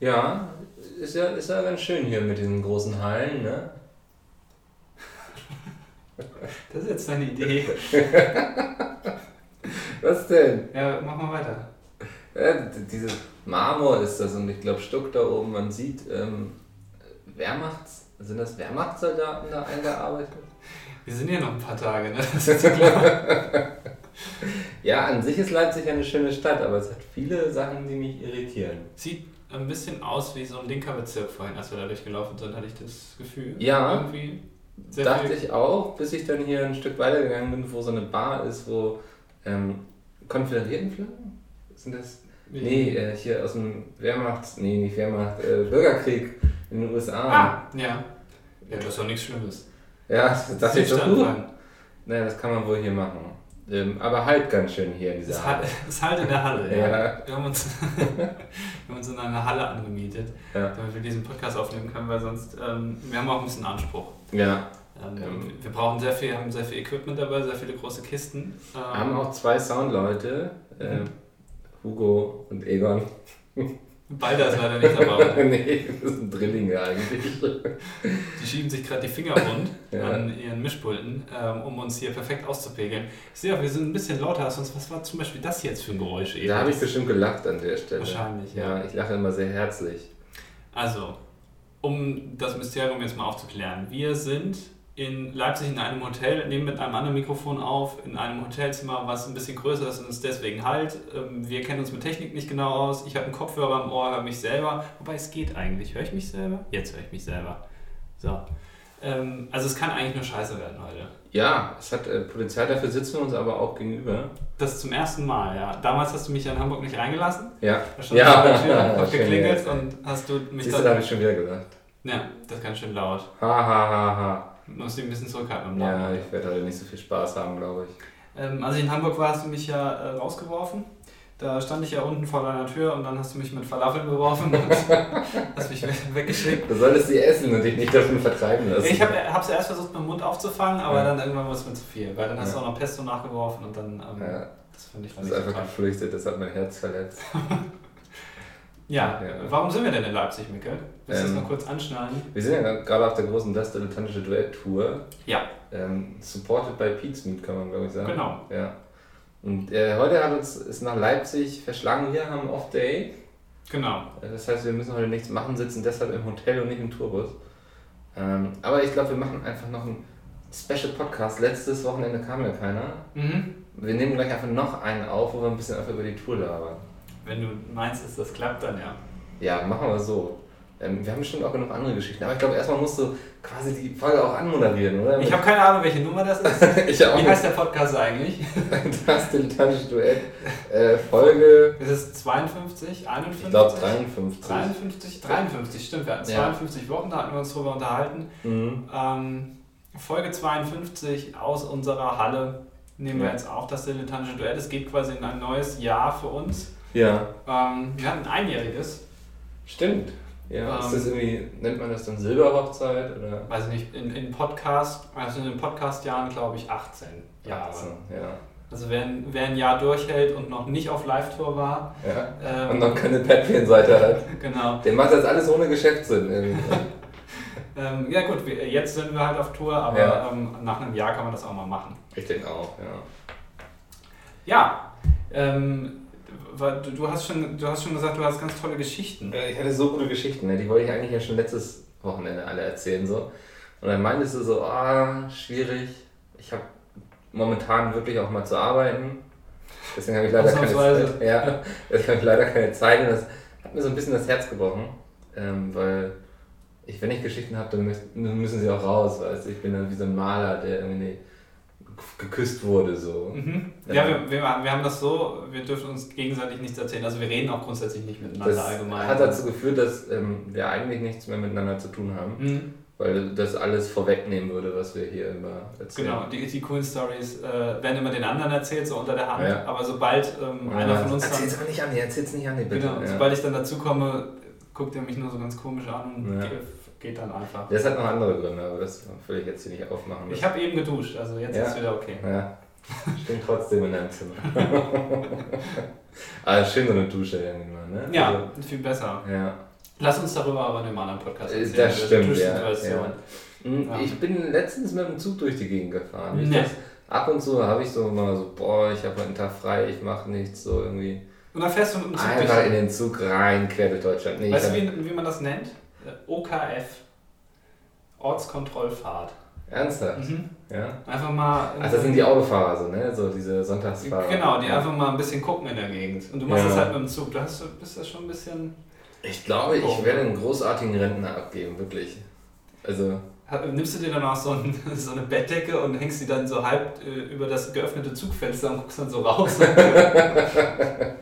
Ja, ist ja, ist ja ganz schön hier mit diesen großen Hallen, ne? Das ist jetzt deine Idee. Was denn? Ja, mach mal weiter. Ja, dieses Marmor ist das und ich glaube Stuck da oben, man sieht ähm, Wehrmachts, sind das Wehrmachtssoldaten da eingearbeitet? Wir sind ja noch ein paar Tage, ne? Das ist ja klar. Ja, an sich ist Leipzig eine schöne Stadt, aber es hat viele Sachen, die mich irritieren. Sieht ein bisschen aus wie so ein linker Bezirk vorhin, als wir da durchgelaufen sind, hatte ich das Gefühl. Ja. Irgendwie sehr Dachte viel- ich auch, bis ich dann hier ein Stück weitergegangen bin, wo so eine Bar ist, wo ähm, Konföderiertenflaggen? Sind das? Wie- Nee, äh, hier aus dem Wehrmachts... Nee, nicht Wehrmacht, äh, Bürgerkrieg in den USA. Ah, ja. Ja, das ist doch nichts Schlimmes. Ja, das ich so Südstadt gut. rein. Naja, das kann man wohl hier machen. Ähm, aber halt ganz schön hier in dieser Ist halt, ist halt in der Halle, ja. Ja. Wir, haben uns, wir haben uns in einer Halle angemietet, Ja. damit wir diesen Podcast aufnehmen können, weil sonst, ähm, wir haben auch ein bisschen Anspruch. Ja, Ähm, Ähm. wir brauchen sehr viel, haben sehr viel Equipment dabei, sehr viele große Kisten. Ähm, haben auch zwei Soundleute, äh, Hugo und Egon. Beide ist leider nicht dabei. nee, das sind Drillinge eigentlich. Die schieben sich gerade die Finger rund Ja. an ihren Mischpulten, ähm, um uns hier perfekt auszupegeln. Ich sehe auch, wir sind ein bisschen lauter als sonst. Was war zum Beispiel das jetzt für ein Geräusch eben? Da habe ich bestimmt gelacht an der Stelle. Wahrscheinlich, ja. ja. ich lache immer sehr herzlich. Also, um das Mysterium jetzt mal aufzuklären. Wir sind in Leipzig in einem Hotel, nehmen mit einem anderen Mikrofon auf, in einem Hotelzimmer, was ein bisschen größer ist und uns deswegen halt. Ähm, Wir kennen uns mit Technik nicht genau aus. Ich habe einen Kopfhörer im Ohr, höre mich selber. Wobei es geht eigentlich. Höre ich mich selber? Jetzt höre ich mich selber. So. Ähm, Also es kann eigentlich nur scheiße werden heute. Ja, es hat äh, Polizei, dafür sitzen wir uns aber auch gegenüber. Das zum ersten Mal, ja. Damals hast du mich ja in Hamburg nicht reingelassen. Ja, Da stand Ja. vor der Tür, geklingelt jetzt. und hast du mich siehst du, da habe ich schon wieder gelacht. Ja, das ist ganz schön laut. Ha, ha, ha, ha. Musst dich ein bisschen zurückhalten Ja, ich werde heute nicht so viel Spaß haben, glaube ich. Ähm, als ich in Hamburg war, hast du mich ja äh, rausgeworfen. Da stand ich ja unten vor deiner Tür und dann hast du mich mit Falafeln beworfen und hast mich we- weggeschickt. Du solltest sie essen und dich nicht davon vertreiben lassen. Ich habe es erst versucht, mit dem Mund aufzufangen, aber Ja. dann irgendwann war es mir zu viel. Weil dann hast du Ja. auch noch Pesto nachgeworfen und dann, ähm, Ja, das finde ich das ist einfach geflüchtet, das hat mein Herz verletzt. Ja, Ja. warum sind wir denn in Leipzig, Mikkel? Willst du das Ähm, noch kurz anschneiden? Wir sind ja gerade auf der großen Das Dilettantische Duett-Tour. Ja. Ähm, supported by Pete's Meat, kann man glaube ich sagen. Genau. Ja. Und äh, heute hat uns ist nach Leipzig verschlagen. Wir haben Off-Day. Genau. Äh, Das heißt, wir müssen heute nichts machen, sitzen deshalb im Hotel und nicht im Tourbus. Ähm, aber ich glaube, wir machen einfach noch einen Special Podcast. Letztes Wochenende kam ja keiner. Mhm. Wir nehmen gleich einfach noch einen auf, wo wir ein bisschen einfach über die Tour labern. Wenn du meinst, dass das klappt, dann ja. Ja, machen wir so. Ähm, wir haben bestimmt auch genug andere Geschichten. Aber ich glaube, erstmal musst du quasi die Folge auch anmoderieren, oder? Ich habe keine Ahnung, welche Nummer das ist. ich auch Wie heißt der Podcast eigentlich? Das dilettantische Duett. Äh, Folge, Ist es 52, 51? ich glaube 53. 53, 53, stimmt. Wir hatten Ja. 52 Wochen, da hatten wir uns drüber unterhalten. Mhm. Ähm, Folge 52 aus unserer Halle nehmen wir Ja. jetzt auf, das dilettantische Duett. Es geht quasi in ein neues Jahr für uns. Ja, Ähm, wir hatten ein einjähriges, stimmt. Ja, ist Ähm. das irgendwie, nennt man das dann Silberhochzeit oder? weiß ich nicht, in, in Podcast, also in den Podcast-Jahren glaube ich 18 Jahre. 18, ja. Also wer, ein- wer ein Jahr durchhält und noch nicht auf Live-Tour war, ja. ähm, Und noch keine Patreon-Seite hat. genau. Der macht das alles ohne Geschäftssinn. Ähm, ja gut, wir, jetzt sind wir halt auf Tour, aber Ja. ähm, nach einem Jahr kann man das auch mal machen. ich denke auch, ja. Ja, ähm, du, du, hast schon, du hast schon gesagt, du hast ganz tolle Geschichten. Ich hatte so gute Geschichten, ne? die wollte ich eigentlich ja schon letztes Wochenende alle erzählen. So. Und dann meintest du so, ah, schwierig. Ich habe momentan wirklich auch mal zu arbeiten. Deswegen habe ich leider keine. Zeit. Ja, deswegen habe ich leider keine Zeit. Und das hat mir so ein bisschen das Herz gebrochen. Ähm, weil ich, wenn ich Geschichten habe, dann, müssen- sie auch raus. Weißt? Ich bin dann wie so ein Maler, der irgendwie geküsst wurde. So. Mhm. Ja. Wir, wir, wir haben das so, wir dürfen uns gegenseitig nichts erzählen. Also wir reden auch grundsätzlich nicht miteinander Das allgemein. hat dazu geführt, dass ähm, wir eigentlich nichts mehr miteinander zu tun haben. Mhm. Weil das alles vorwegnehmen würde, was wir hier immer erzählen. Genau, die, die coolen Stories äh, werden immer den anderen erzählt, so unter der Hand. Ja. Aber sobald ähm, einer von uns dann, Erzähl's aber nicht an, erzähl's nicht an, bitte. genau, ja. sobald ich dann dazu komme, guckt er mich nur so ganz komisch an und Ja. Geht, dann einfach. Das hat noch andere Gründe, aber das will ich jetzt hier nicht aufmachen. Ich habe eben geduscht, also jetzt Ja. ist wieder okay. ja, stimmt trotzdem in deinem Zimmer. aber schön so eine Dusche irgendwie mal, ne? Ja, viel besser. Also, ja. Lass uns darüber aber in einem anderen Podcast Äh, erzählen. das stimmt, ja, Hm, Ja. Ich bin letztens mit dem Zug durch die Gegend gefahren. Nee. das, ab und zu habe ich so mal so, boah, ich habe einen Tag frei, ich mache nichts, so irgendwie. Und dann fährst du mit dem Zug Einfach durch. in den Zug rein, quer durch Deutschland. Nee, Weißt du, wie, wie man das nennt? Äh, OKF. Ortskontrollfahrt. ernsthaft? Mhm. Ja. Einfach mal. Ach, das sind die Autofahrer so, ne? So diese Sonntagsfahrer. Genau, die einfach mal ein bisschen gucken in der Gegend. Und du machst Ja. das halt mit dem Zug. Du hast, bist ja schon ein bisschen. Ich glaube, ich Oh. werde einen großartigen Rentner abgeben, wirklich. Also, Nimmst du dir dann auch so, ein, so eine Bettdecke und hängst die dann so halb äh, über das geöffnete Zugfenster und guckst dann so raus? das kann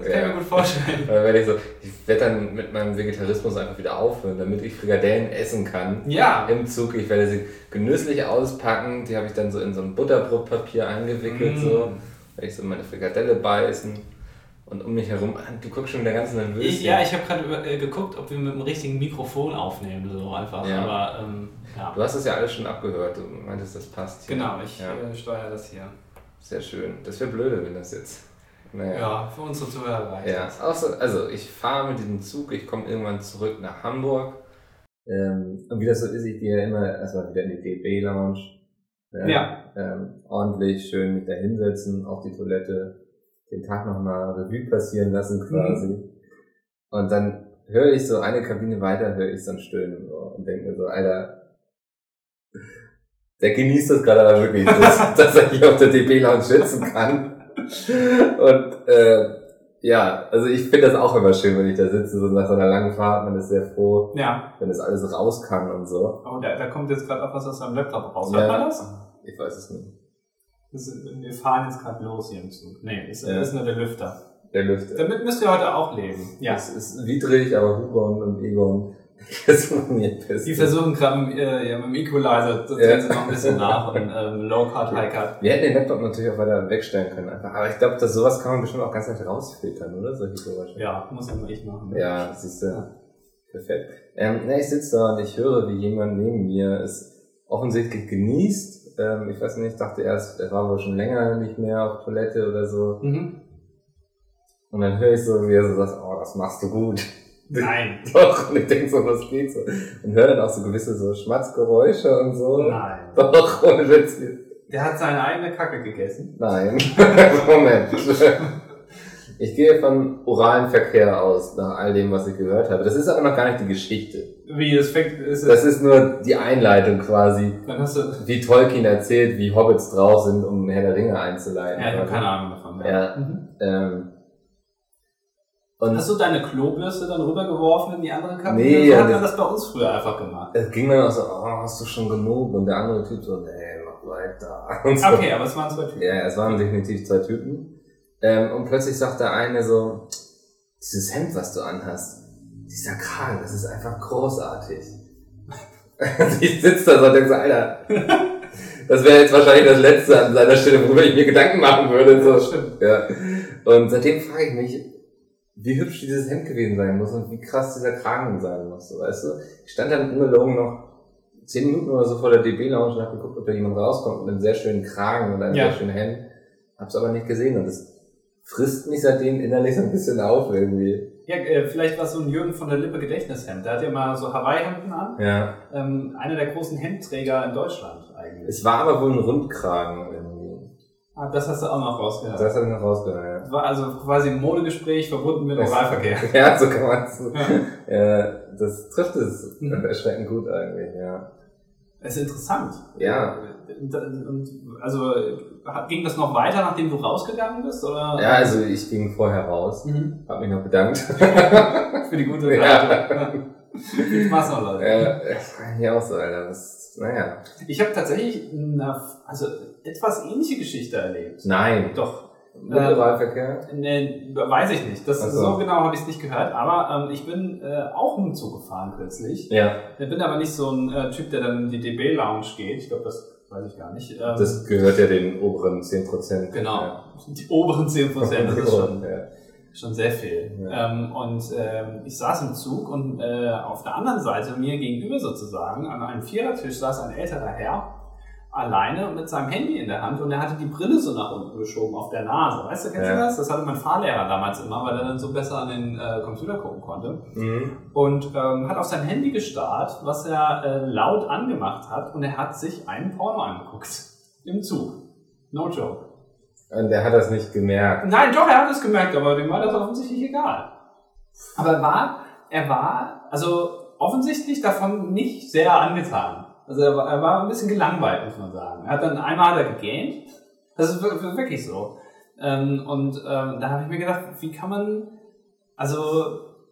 ich Ja. mir gut vorstellen. werde ich so, ich werde dann mit meinem Vegetarismus einfach wieder aufhören, damit ich Frikadellen essen kann. Ja. Im Zug, ich werde sie genüsslich auspacken, die habe ich dann so in so ein Butterbrotpapier eingewickelt, Mm. so, werde ich so meine Frikadelle beißen und um mich herum, ah, du guckst schon wieder ganz nervös. Ich, ja, ich habe gerade äh, geguckt, ob wir mit dem richtigen Mikrofon aufnehmen, so einfach. Ja. Aber ähm, ja. Du hast das ja alles schon abgehört, du meintest, das passt hier. Genau, ich Ja. äh, steuere das hier. Sehr schön. Das wäre blöde, wenn das jetzt. Naja. Ja, für unsere Zuhörer reicht Ja, das. außer, also ich fahre mit diesem Zug, ich komme irgendwann zurück nach Hamburg. Ähm, und wie das so ist, ich gehe ja immer erstmal wieder in die DB-Lounge. Ja. Ähm, ordentlich schön mich da hinsetzen, auf die Toilette, den Tag nochmal Revue passieren lassen quasi. Und dann höre ich so eine Kabine weiter, höre ich so ein Stöhnen so, und denke mir so, Alter, der genießt das gerade aber wirklich, dass, dass er hier auf der DB-Lounge sitzen kann. Und äh, ja, also ich finde das auch immer schön, wenn ich da sitze, so nach so einer langen Fahrt, man ist sehr froh, Ja, wenn das alles raus kann und so. oh, da, da kommt jetzt gerade auch was aus deinem Laptop raus. Ja. Hört man das? Ich weiß es nicht. Ist, wir fahren jetzt gerade los hier im Zug. Nee, ist, Ja. ist nur der Lüfter. Der Lüfter. Damit müsst ihr heute auch leben. Ja. Es ist widrig, aber Hugon und Egon versuchen Bestes. Die versuchen gerade mit, äh, ja, mit dem Equalizer, das Ja. sie noch ein bisschen nach und ähm, Low Cut, High Cut. Wir hätten den Laptop natürlich auch weiter wegstellen können. Einfach. Aber ich glaube, dass sowas kann man bestimmt auch ganz leicht rausfiltern, oder? Solche Geräusche. Ja, muss aber ich machen. Ja, siehst du. Perfekt. Ähm, ne, ich sitze da und ich höre, wie jemand neben mir es offensichtlich genießt. Ähm, ich weiß nicht, ich dachte erst, er war wohl schon länger nicht mehr auf Toilette oder so. Mhm. Und dann höre ich so, wie er so sagt, oh, das machst du gut. Nein. Doch, und ich denke so, was geht so? Und höre dann auch so gewisse so Schmatzgeräusche und so. Nein. Doch, ohne Witz. Der hat seine eigene Kacke gegessen. Nein. Moment. Ich gehe von oralen Verkehr aus, nach all dem, was ich gehört habe. Das ist aber noch gar nicht die Geschichte. Wie, das fängt, ist Das ist nur die Einleitung quasi, dann hast du, wie Tolkien erzählt, wie Hobbits drauf sind, um Herr der Ringe einzuleiten. ja, ich habe keine Ahnung davon. Ja. Mhm. Ähm, und Hast du deine Klobürste dann rübergeworfen in die andere Kabine? Nee, so ja, hat man das- das bei uns früher einfach gemacht. es ging dann auch so, oh, hast du schon genug? Und der andere Typ so, nee, mach weiter. Und so. Okay, aber es waren zwei Typen. Ja, es waren definitiv zwei Typen. Ähm, und plötzlich sagt der eine so, dieses Hemd, was du anhast, dieser Kragen, das ist einfach großartig. ich sitze da so und denke so, Alter, das wäre jetzt wahrscheinlich das Letzte an seiner Stelle, worüber ich mir Gedanken machen würde. So. stimmt. Ja. Und seitdem frage ich mich, wie hübsch dieses Hemd gewesen sein muss und wie krass dieser Kragen sein muss, weißt du? Ich stand dann ungelogen noch zehn Minuten oder so vor der DB-Lounge und habe geguckt, ob da jemand rauskommt mit einem sehr schönen Kragen und einem Ja. sehr schönen Hemd. Hab's aber nicht gesehen und das frisst mich seitdem innerlich so ein bisschen auf irgendwie. Ja, äh, vielleicht war es so ein Jürgen von der Lippe Gedächtnishemd. Der hat ja mal so Hawaii-Hemden an. Ja. Ähm, einer der großen Hemdträger in Deutschland eigentlich. Es war aber wohl ein Rundkragen irgendwie. Ah, das hast du auch noch rausgehört. Das habe ich noch rausgehört. Das war also quasi ein Modegespräch verbunden mit Oralverkehr. Ja, so kann man es. Ja. Ja, das trifft es Mhm. erschreckend gut eigentlich, ja. Das ist interessant. Ja. Und, also ging das noch weiter, nachdem du rausgegangen bist? Oder? Ja, also ich ging vorher raus, Mhm. hab mich noch bedankt. Für die gute. Leitung. Viel Spaß noch, Leute. Ja, ich mich auch so, Alter. Das, naja. Ich habe tatsächlich eine, also etwas ähnliche Geschichte erlebt. Nein. Doch. Mit Oralverkehr? Ne, weiß ich nicht. Das, Ach so. so. genau habe ich es nicht gehört. Aber ähm, ich bin äh, auch mit dem Zug gefahren kürzlich. Ja. Ich bin aber nicht so ein äh, Typ, der dann in die DB-Lounge geht. Ich glaube, das weiß ich gar nicht. Ähm, Das gehört ja den oberen 10%. genau. Ja. Die oberen 10 Prozent, das ist schon, Ja. schon sehr viel. Ja. Ähm, und ähm, ich saß im Zug und äh, auf der anderen Seite, mir gegenüber sozusagen, an einem Vierertisch saß ein älterer Herr alleine mit seinem Handy in der Hand und er hatte die Brille so nach unten geschoben auf der Nase. Weißt du, kennst Ja. du das? Das hatte mein Fahrlehrer damals immer, weil er dann so besser an den äh, Computer gucken konnte. Mhm. Und ähm, hat auf sein Handy gestarrt, was er äh, laut angemacht hat und er hat sich einen Porno angeguckt. Im Zug. No joke. Und der hat das nicht gemerkt. Nein, doch, er hat es gemerkt, aber dem war das offensichtlich egal. Aber er war, er war, also offensichtlich davon nicht sehr angetan. Also er war, er war ein bisschen gelangweilt, muss man sagen. Er hat dann einmal hat er gegähnt. Das ist wir- wir- wirklich so. Ähm, und ähm, da habe ich mir gedacht, wie kann man, also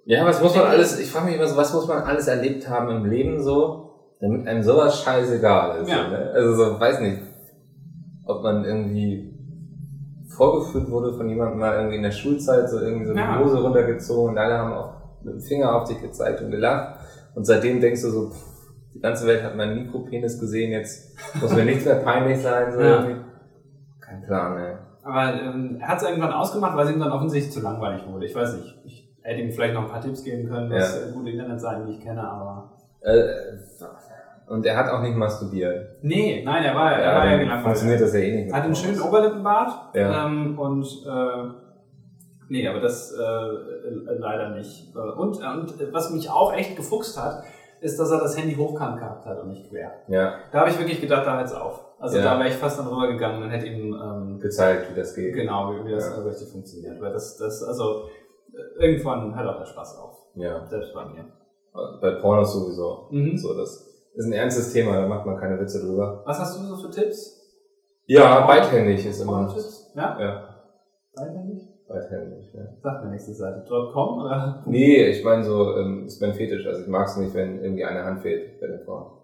Ja, was muss man alles, ich frage mich immer so, was muss man alles erlebt haben im Leben so, damit einem sowas scheißegal ist. Ja. Ne? Also so, weiß nicht, ob man irgendwie vorgeführt wurde von jemandem mal irgendwie in der Schulzeit, so irgendwie so Ja. die Hose runtergezogen und alle haben auch mit dem Finger auf dich gezeigt und gelacht. Und seitdem denkst du so, pff, die ganze Welt hat meinen Mikropenis gesehen, jetzt muss mir nichts mehr peinlich sein. So Ja. irgendwie. Kein Plan, ey. Aber ähm, er hat es irgendwann ausgemacht, weil es ihm dann offensichtlich zu langweilig wurde. Ich weiß nicht. Ich hätte ihm vielleicht noch ein paar Tipps geben können, was Ja. äh, gute Internetseiten, die ich kenne, aber. Äh, und er hat auch nicht masturbiert. Nee, nein, er war, er war ja gelangweilt. funktioniert das ja eh nicht. Er hat einen schönen. Oberlippenbart. Ja. Ähm, und äh, nee, aber das äh, äh, leider nicht. Äh, Und, und äh, was mich auch echt gefuchst hat, ist, dass er das Handy hochkant gehabt hat und nicht quer. Ja, Da habe ich wirklich gedacht, da hört's auf. Also Ja. da wäre ich fast dann rübergegangen und hätte ihm ähm, gezeigt, wie das geht. genau, wie, wie das Ja. äh, richtig funktioniert. Weil das, das, also äh, irgendwann hört auch der Spaß auf. Ja, Selbst bei mir. bei Pornos sowieso. Mhm. So, das ist ein ernstes Thema, da macht man keine Witze drüber. Was hast du so für Tipps? Ja, beidhändig ist immer. Ja? Ja, Beidhändig? Beidhändig, ja. Sag mir nächste Seite. .com oder? Nee, ich meine so, ähm, ist mein Fetisch. Also ich mag es nicht, wenn irgendwie eine Hand fehlt bei den Frauen.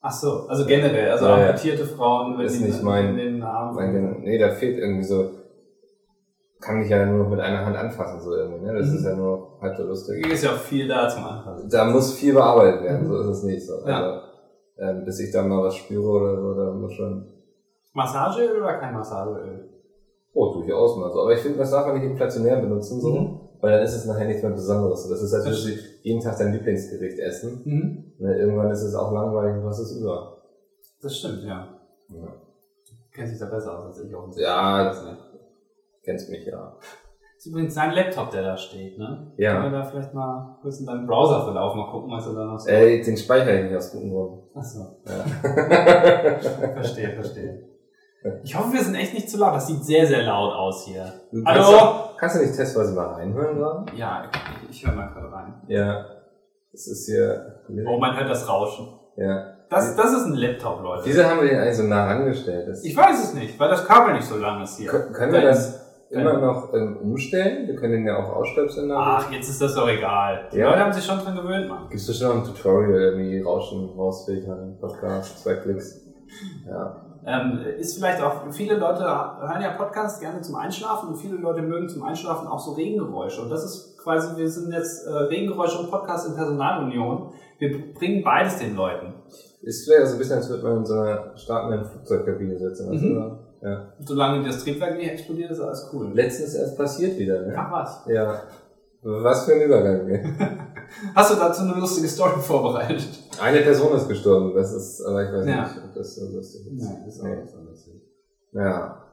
Ach so, also generell, also Ja, ja. amputierte Frauen, wenn Ist die nicht mein- in den Arm Mein, nee, da fehlt irgendwie so, kann mich ja nur noch mit einer Hand anfassen, so irgendwie, ne? Das Mhm. ist ja nur halb so lustig. ist ja auch viel da zum Anfassen. Da muss viel bearbeitet werden, Mhm. so ist es nicht so. Ja. Also, ähm, bis ich da mal was spüre oder so, da muss schon Massageöl oder kein Massageöl? Oh, durchaus mal so. Aber ich finde, das darf man nicht inflationär benutzen, so. Mhm. Weil dann ist es nachher nichts mehr Besonderes. So, Das ist, als würdest du jeden Tag dein Lieblingsgericht essen. Mhm. Ne, irgendwann ist es auch langweilig und was ist über. Das stimmt, ja. Ja. Kennt sich da besser aus als ich auch. Ja. Das nicht. Kennst mich ja. Das ist übrigens sein Laptop, der da steht, ne? Ja. Können wir da vielleicht mal kurz in deinen Browserverlauf mal gucken, was er da noch so... Ey, den speichere ich nicht aus gutem Grund. Achso, Ja. verstehe, verstehe. Ich hoffe, wir sind echt nicht zu laut. Das sieht sehr, sehr laut aus hier. Du kannst, Hallo? kannst du nicht testweise mal reinhören gerade? Ja, ich, ich höre mal gerade rein. Ja. Das ist hier. Oh, man hört das Rauschen. Ja. Das, das ist ein Laptop, Leute. Wieso haben wir den eigentlich so nah angestellt? Das Ich weiß es nicht, weil das Kabel nicht so lang ist hier. Kön- können wir Dein- das immer noch ähm, umstellen? Wir können den ja auch ausstöpseln. Ach, jetzt ist das doch egal. Die Ja. Leute haben sich schon dran gewöhnt, Mann. Gibt's bestimmt noch ein Tutorial, irgendwie Rauschen rausfiltern, Podcast, zwei Klicks. Ja. Ähm, ist vielleicht auch, viele Leute hören ja Podcasts gerne zum Einschlafen und viele Leute mögen zum Einschlafen auch so Regengeräusche. Und das ist quasi, wir sind jetzt äh, Regengeräusche und Podcast in Personalunion. Wir bringen beides den Leuten. Ist vielleicht so ein bisschen, als würde man in so einer startenden Flugzeugkabine sitzen. weißt Mhm. Ja. Solange das Triebwerk nicht explodiert, ist alles cool. Letztens erst passiert wieder, ne? Ach was. Ja. Was für ein Übergang. Hast du dazu eine lustige Story vorbereitet? Eine Person ist gestorben, das ist, aber ich weiß Ja. nicht, ob das so lustig ist. Nein, das ist auch Nee. so lustig. Ja.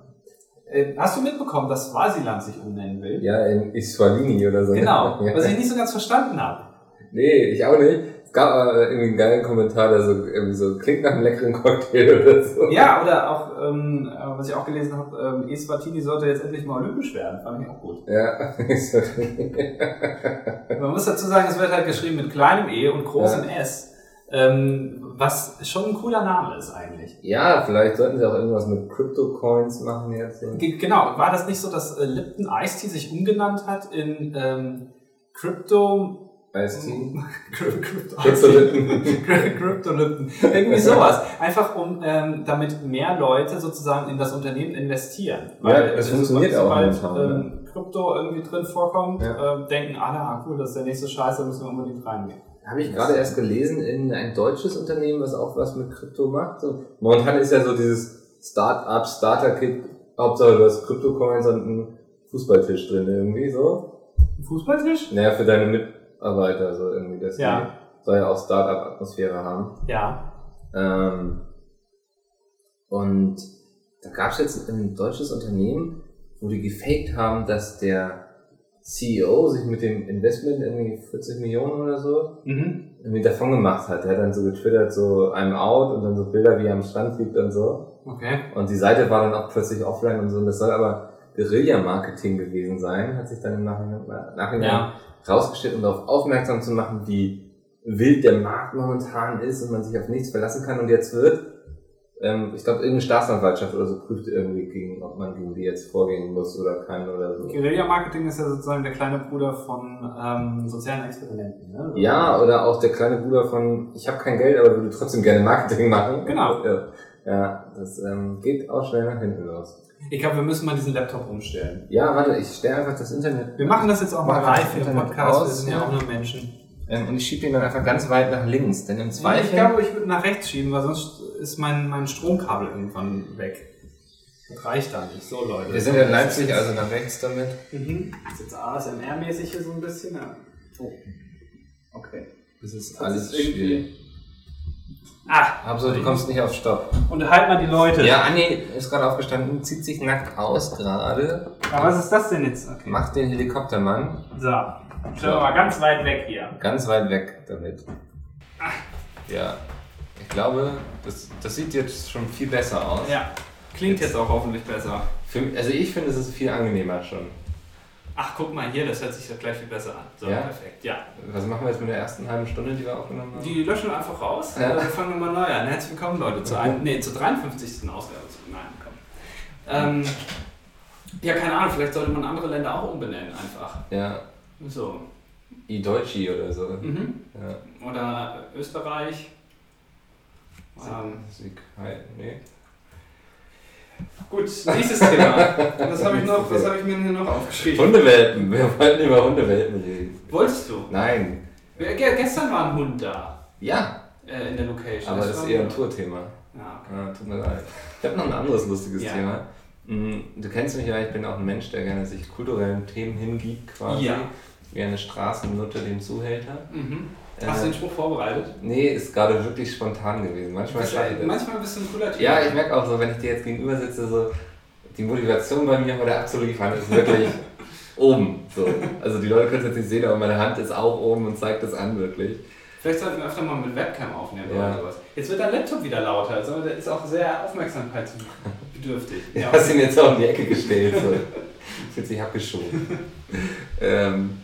Äh, hast du mitbekommen, dass Swasiland sich umnennen will? Ja, in Iswalini oder so. Genau, was ich nicht so ganz verstanden habe. Nee, ich auch nicht. Gab aber irgendwie einen geilen Kommentar, der so irgendwie so klingt nach einem leckeren Cocktail oder so. Ja, oder auch, ähm, äh, was ich auch gelesen habe, ähm, Eswatini sollte jetzt endlich mal olympisch werden. Fand ich auch gut. Ja. Man muss dazu sagen, es wird halt geschrieben mit kleinem E und großem S. Ähm, was schon ein cooler Name ist eigentlich. Ja, vielleicht sollten sie auch irgendwas mit Crypto-Coins machen jetzt. genau, war das nicht so, dass äh, Lipton Ice Tea sich umgenannt hat in ähm, Crypto... Crypto, Crypto-Lipton. Crypto Lipton. Irgendwie sowas. Einfach um, ähm, damit mehr Leute sozusagen in das Unternehmen investieren. Ja, das es- funktioniert auch sobald, ähm, Krypto irgendwie drin vorkommt, Ja. ähm, denken alle, ah cool, das ist der nächste Scheiß, da müssen wir unbedingt reingehen. Habe ich gerade erst gelesen in ein deutsches Unternehmen, was auch was mit Krypto macht. So, momentan ist ja so dieses Start-up, Starter-Kit, Hauptsache du hast Krypto-Coins und einen Fußballtisch drin irgendwie so. Ein Fußballtisch? Naja, für deine Mitarbeiter so irgendwie, dass Ja. die soll ja auch Start-up-Atmosphäre haben. Ja. Ähm, Und da gab es jetzt ein deutsches Unternehmen, wo die gefaked haben, dass der CEO sich mit dem Investment irgendwie 40 Millionen oder so Mhm. irgendwie davon gemacht hat. Der hat dann so getwittert, so I'm out und dann so Bilder, wie er am Strand liegt und so. Okay. Und die Seite war dann auch plötzlich offline und so. Und das soll aber Guerilla-Marketing gewesen sein, hat sich dann im Nachhinein, Nachhinein Ja. Rausgestellt, um darauf aufmerksam zu machen, wie wild der Markt momentan ist und man sich auf nichts verlassen kann. Und jetzt wird, ähm, ich glaube, irgendeine Staatsanwaltschaft oder so prüft irgendwie, gegen, ob man gegen die jetzt vorgehen muss oder kann oder so. Guerilla-Marketing ist ja sozusagen der kleine Bruder von ähm, sozialen Experimenten. Ne? Ja, oder auch der kleine Bruder von, ich habe kein Geld, aber würde trotzdem gerne Marketing machen. Genau. Ja, ja das ähm, geht auch schnell nach hinten los. Ich glaube, wir müssen mal diesen Laptop umstellen. Ja, warte, ich stelle einfach das Internet. Wir machen das jetzt auch mal live im Podcast. wir aus, sind ja auch nur Menschen. Ähm, und ich schiebe ihn dann einfach ganz weit nach links, denn im Zweifel. Ich glaube, ich würde nach rechts schieben, weil sonst ist mein, mein Stromkabel irgendwann weg. Das reicht da nicht. So, Leute. wir sind ja in Leipzig, also nach rechts damit. Mhm. Das ist jetzt ASMR-mäßig hier so ein bisschen. Ja. Oh. Okay. Das ist Das alles ist schwierig. Ah, Aber du kommst nicht auf Stopp. unterhalt mal die Leute. Ja, Anni ist gerade aufgestanden, zieht sich nackt aus gerade, Aber was ist das denn jetzt? Okay. macht den Helikoptermann So. Schauen wir mal ganz weit weg hier. ganz weit weg damit. Ja, ich glaube, das, das sieht jetzt schon viel besser aus. Ja. Klingt jetzt auch hoffentlich besser. Für, also ich finde, es ist viel angenehmer schon. Ach, guck mal hier, das hört sich doch gleich viel besser an. So, Ja? perfekt. Ja. Was machen wir jetzt mit der ersten halben Stunde, die wir aufgenommen haben? Die löschen wir einfach raus. Ja. Wir fangen nochmal neu an. Herzlich willkommen, Leute, zur, ein, nee, zur 53. Ausgabe. Nein, komm. Ähm, ja, keine Ahnung, vielleicht sollte man andere Länder auch umbenennen, einfach. Ja, So. Ideutschi oder so. Mhm. Ja. Oder Österreich. Ähm, Sieg, hi, nee. Gut, nächstes Thema. Was habe ich, noch- was hab ich mir hier noch aufgeschrieben? Hundewelpen, wir wollten über Hundewelpen reden. Wolltest du? Nein. Ge gestern war ein Hund da. Ja, Äh, in der Location. aber das ist war- eher ein Tourthema. Ja, okay. Ah, tut mir leid. Ich habe noch ein anderes lustiges Ja. Thema. Mm, Du kennst mich ja, ich bin auch ein Mensch, der gerne sich kulturellen Themen hingibt, quasi. Ja. Wie eine Straßennutte dem Zuhälter. Mhm. Äh, Hast du den Spruch vorbereitet? Nee, ist gerade wirklich spontan gewesen. Manchmal ich das. manchmal bist du ein cooler Typ. Ja, ich merke auch so, wenn ich dir jetzt gegenüber sitze, so die Motivation bei mir heute abzuliefern ist wirklich oben. So. Also die Leute können es jetzt nicht sehen, aber meine Hand ist auch oben und zeigt das an wirklich. Vielleicht sollten wir öfter mal mit Webcam aufnehmen Ja. oder sowas. Jetzt wird dein Laptop wieder lauter, also der ist auch sehr aufmerksamkeitsbedürftig. Du Ja, hast ihn jetzt auch in die Ecke gestellt. So. Fühlt sich abgeschoben. ähm,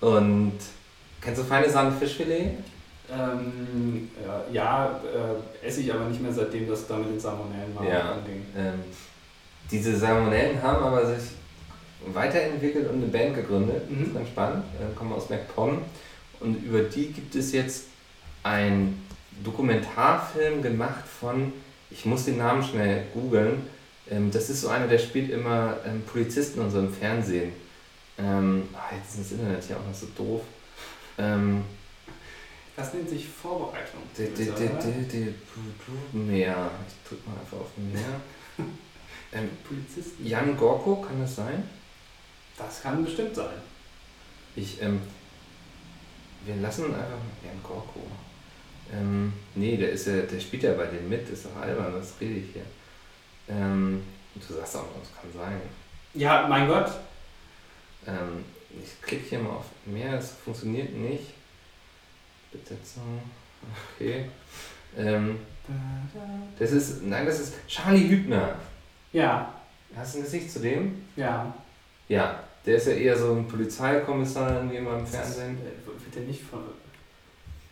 und kennst du feine Sahne Fischfilet? ähm, ja, ja äh, esse ich aber nicht mehr seitdem das da mit den Salmonellen war. Ja. Ähm, diese Salmonellen haben aber sich weiterentwickelt und eine Band gegründet. Das Mhm. ist ganz spannend. Äh, kommen aus MacPom. Und über die gibt es jetzt einen Dokumentarfilm gemacht von, ich muss den Namen schnell googeln. Ähm, das ist so einer, der spielt immer ähm, Polizisten und so im Fernsehen. Ähm, ah, jetzt ist das Internet hier auch noch so doof. Ähm, Das nennt sich Vorbereitung. de, de, de, de, Meer. Ich drück mal einfach auf Meer. Ähm, Polizisten. Jan Gorko, kann das sein? Das kann bestimmt sein. Ich, ähm, wir lassen einfach Jan Gorko. Ähm, nee, der ist ja, der spielt ja bei denen mit, ist doch albern, was rede ich hier? Ähm, du sagst auch noch, es kann sein. Ja, mein Gott. Ähm, ich klicke hier mal auf mehr, es funktioniert nicht. Besetzung, okay. Ähm, das ist, nein, das ist Charlie Hübner. Ja, Hast du ein Gesicht zu dem? ja. Ja, der ist ja eher so ein Polizeikommissar irgendwie immer im Fernsehen. Wird der nicht von.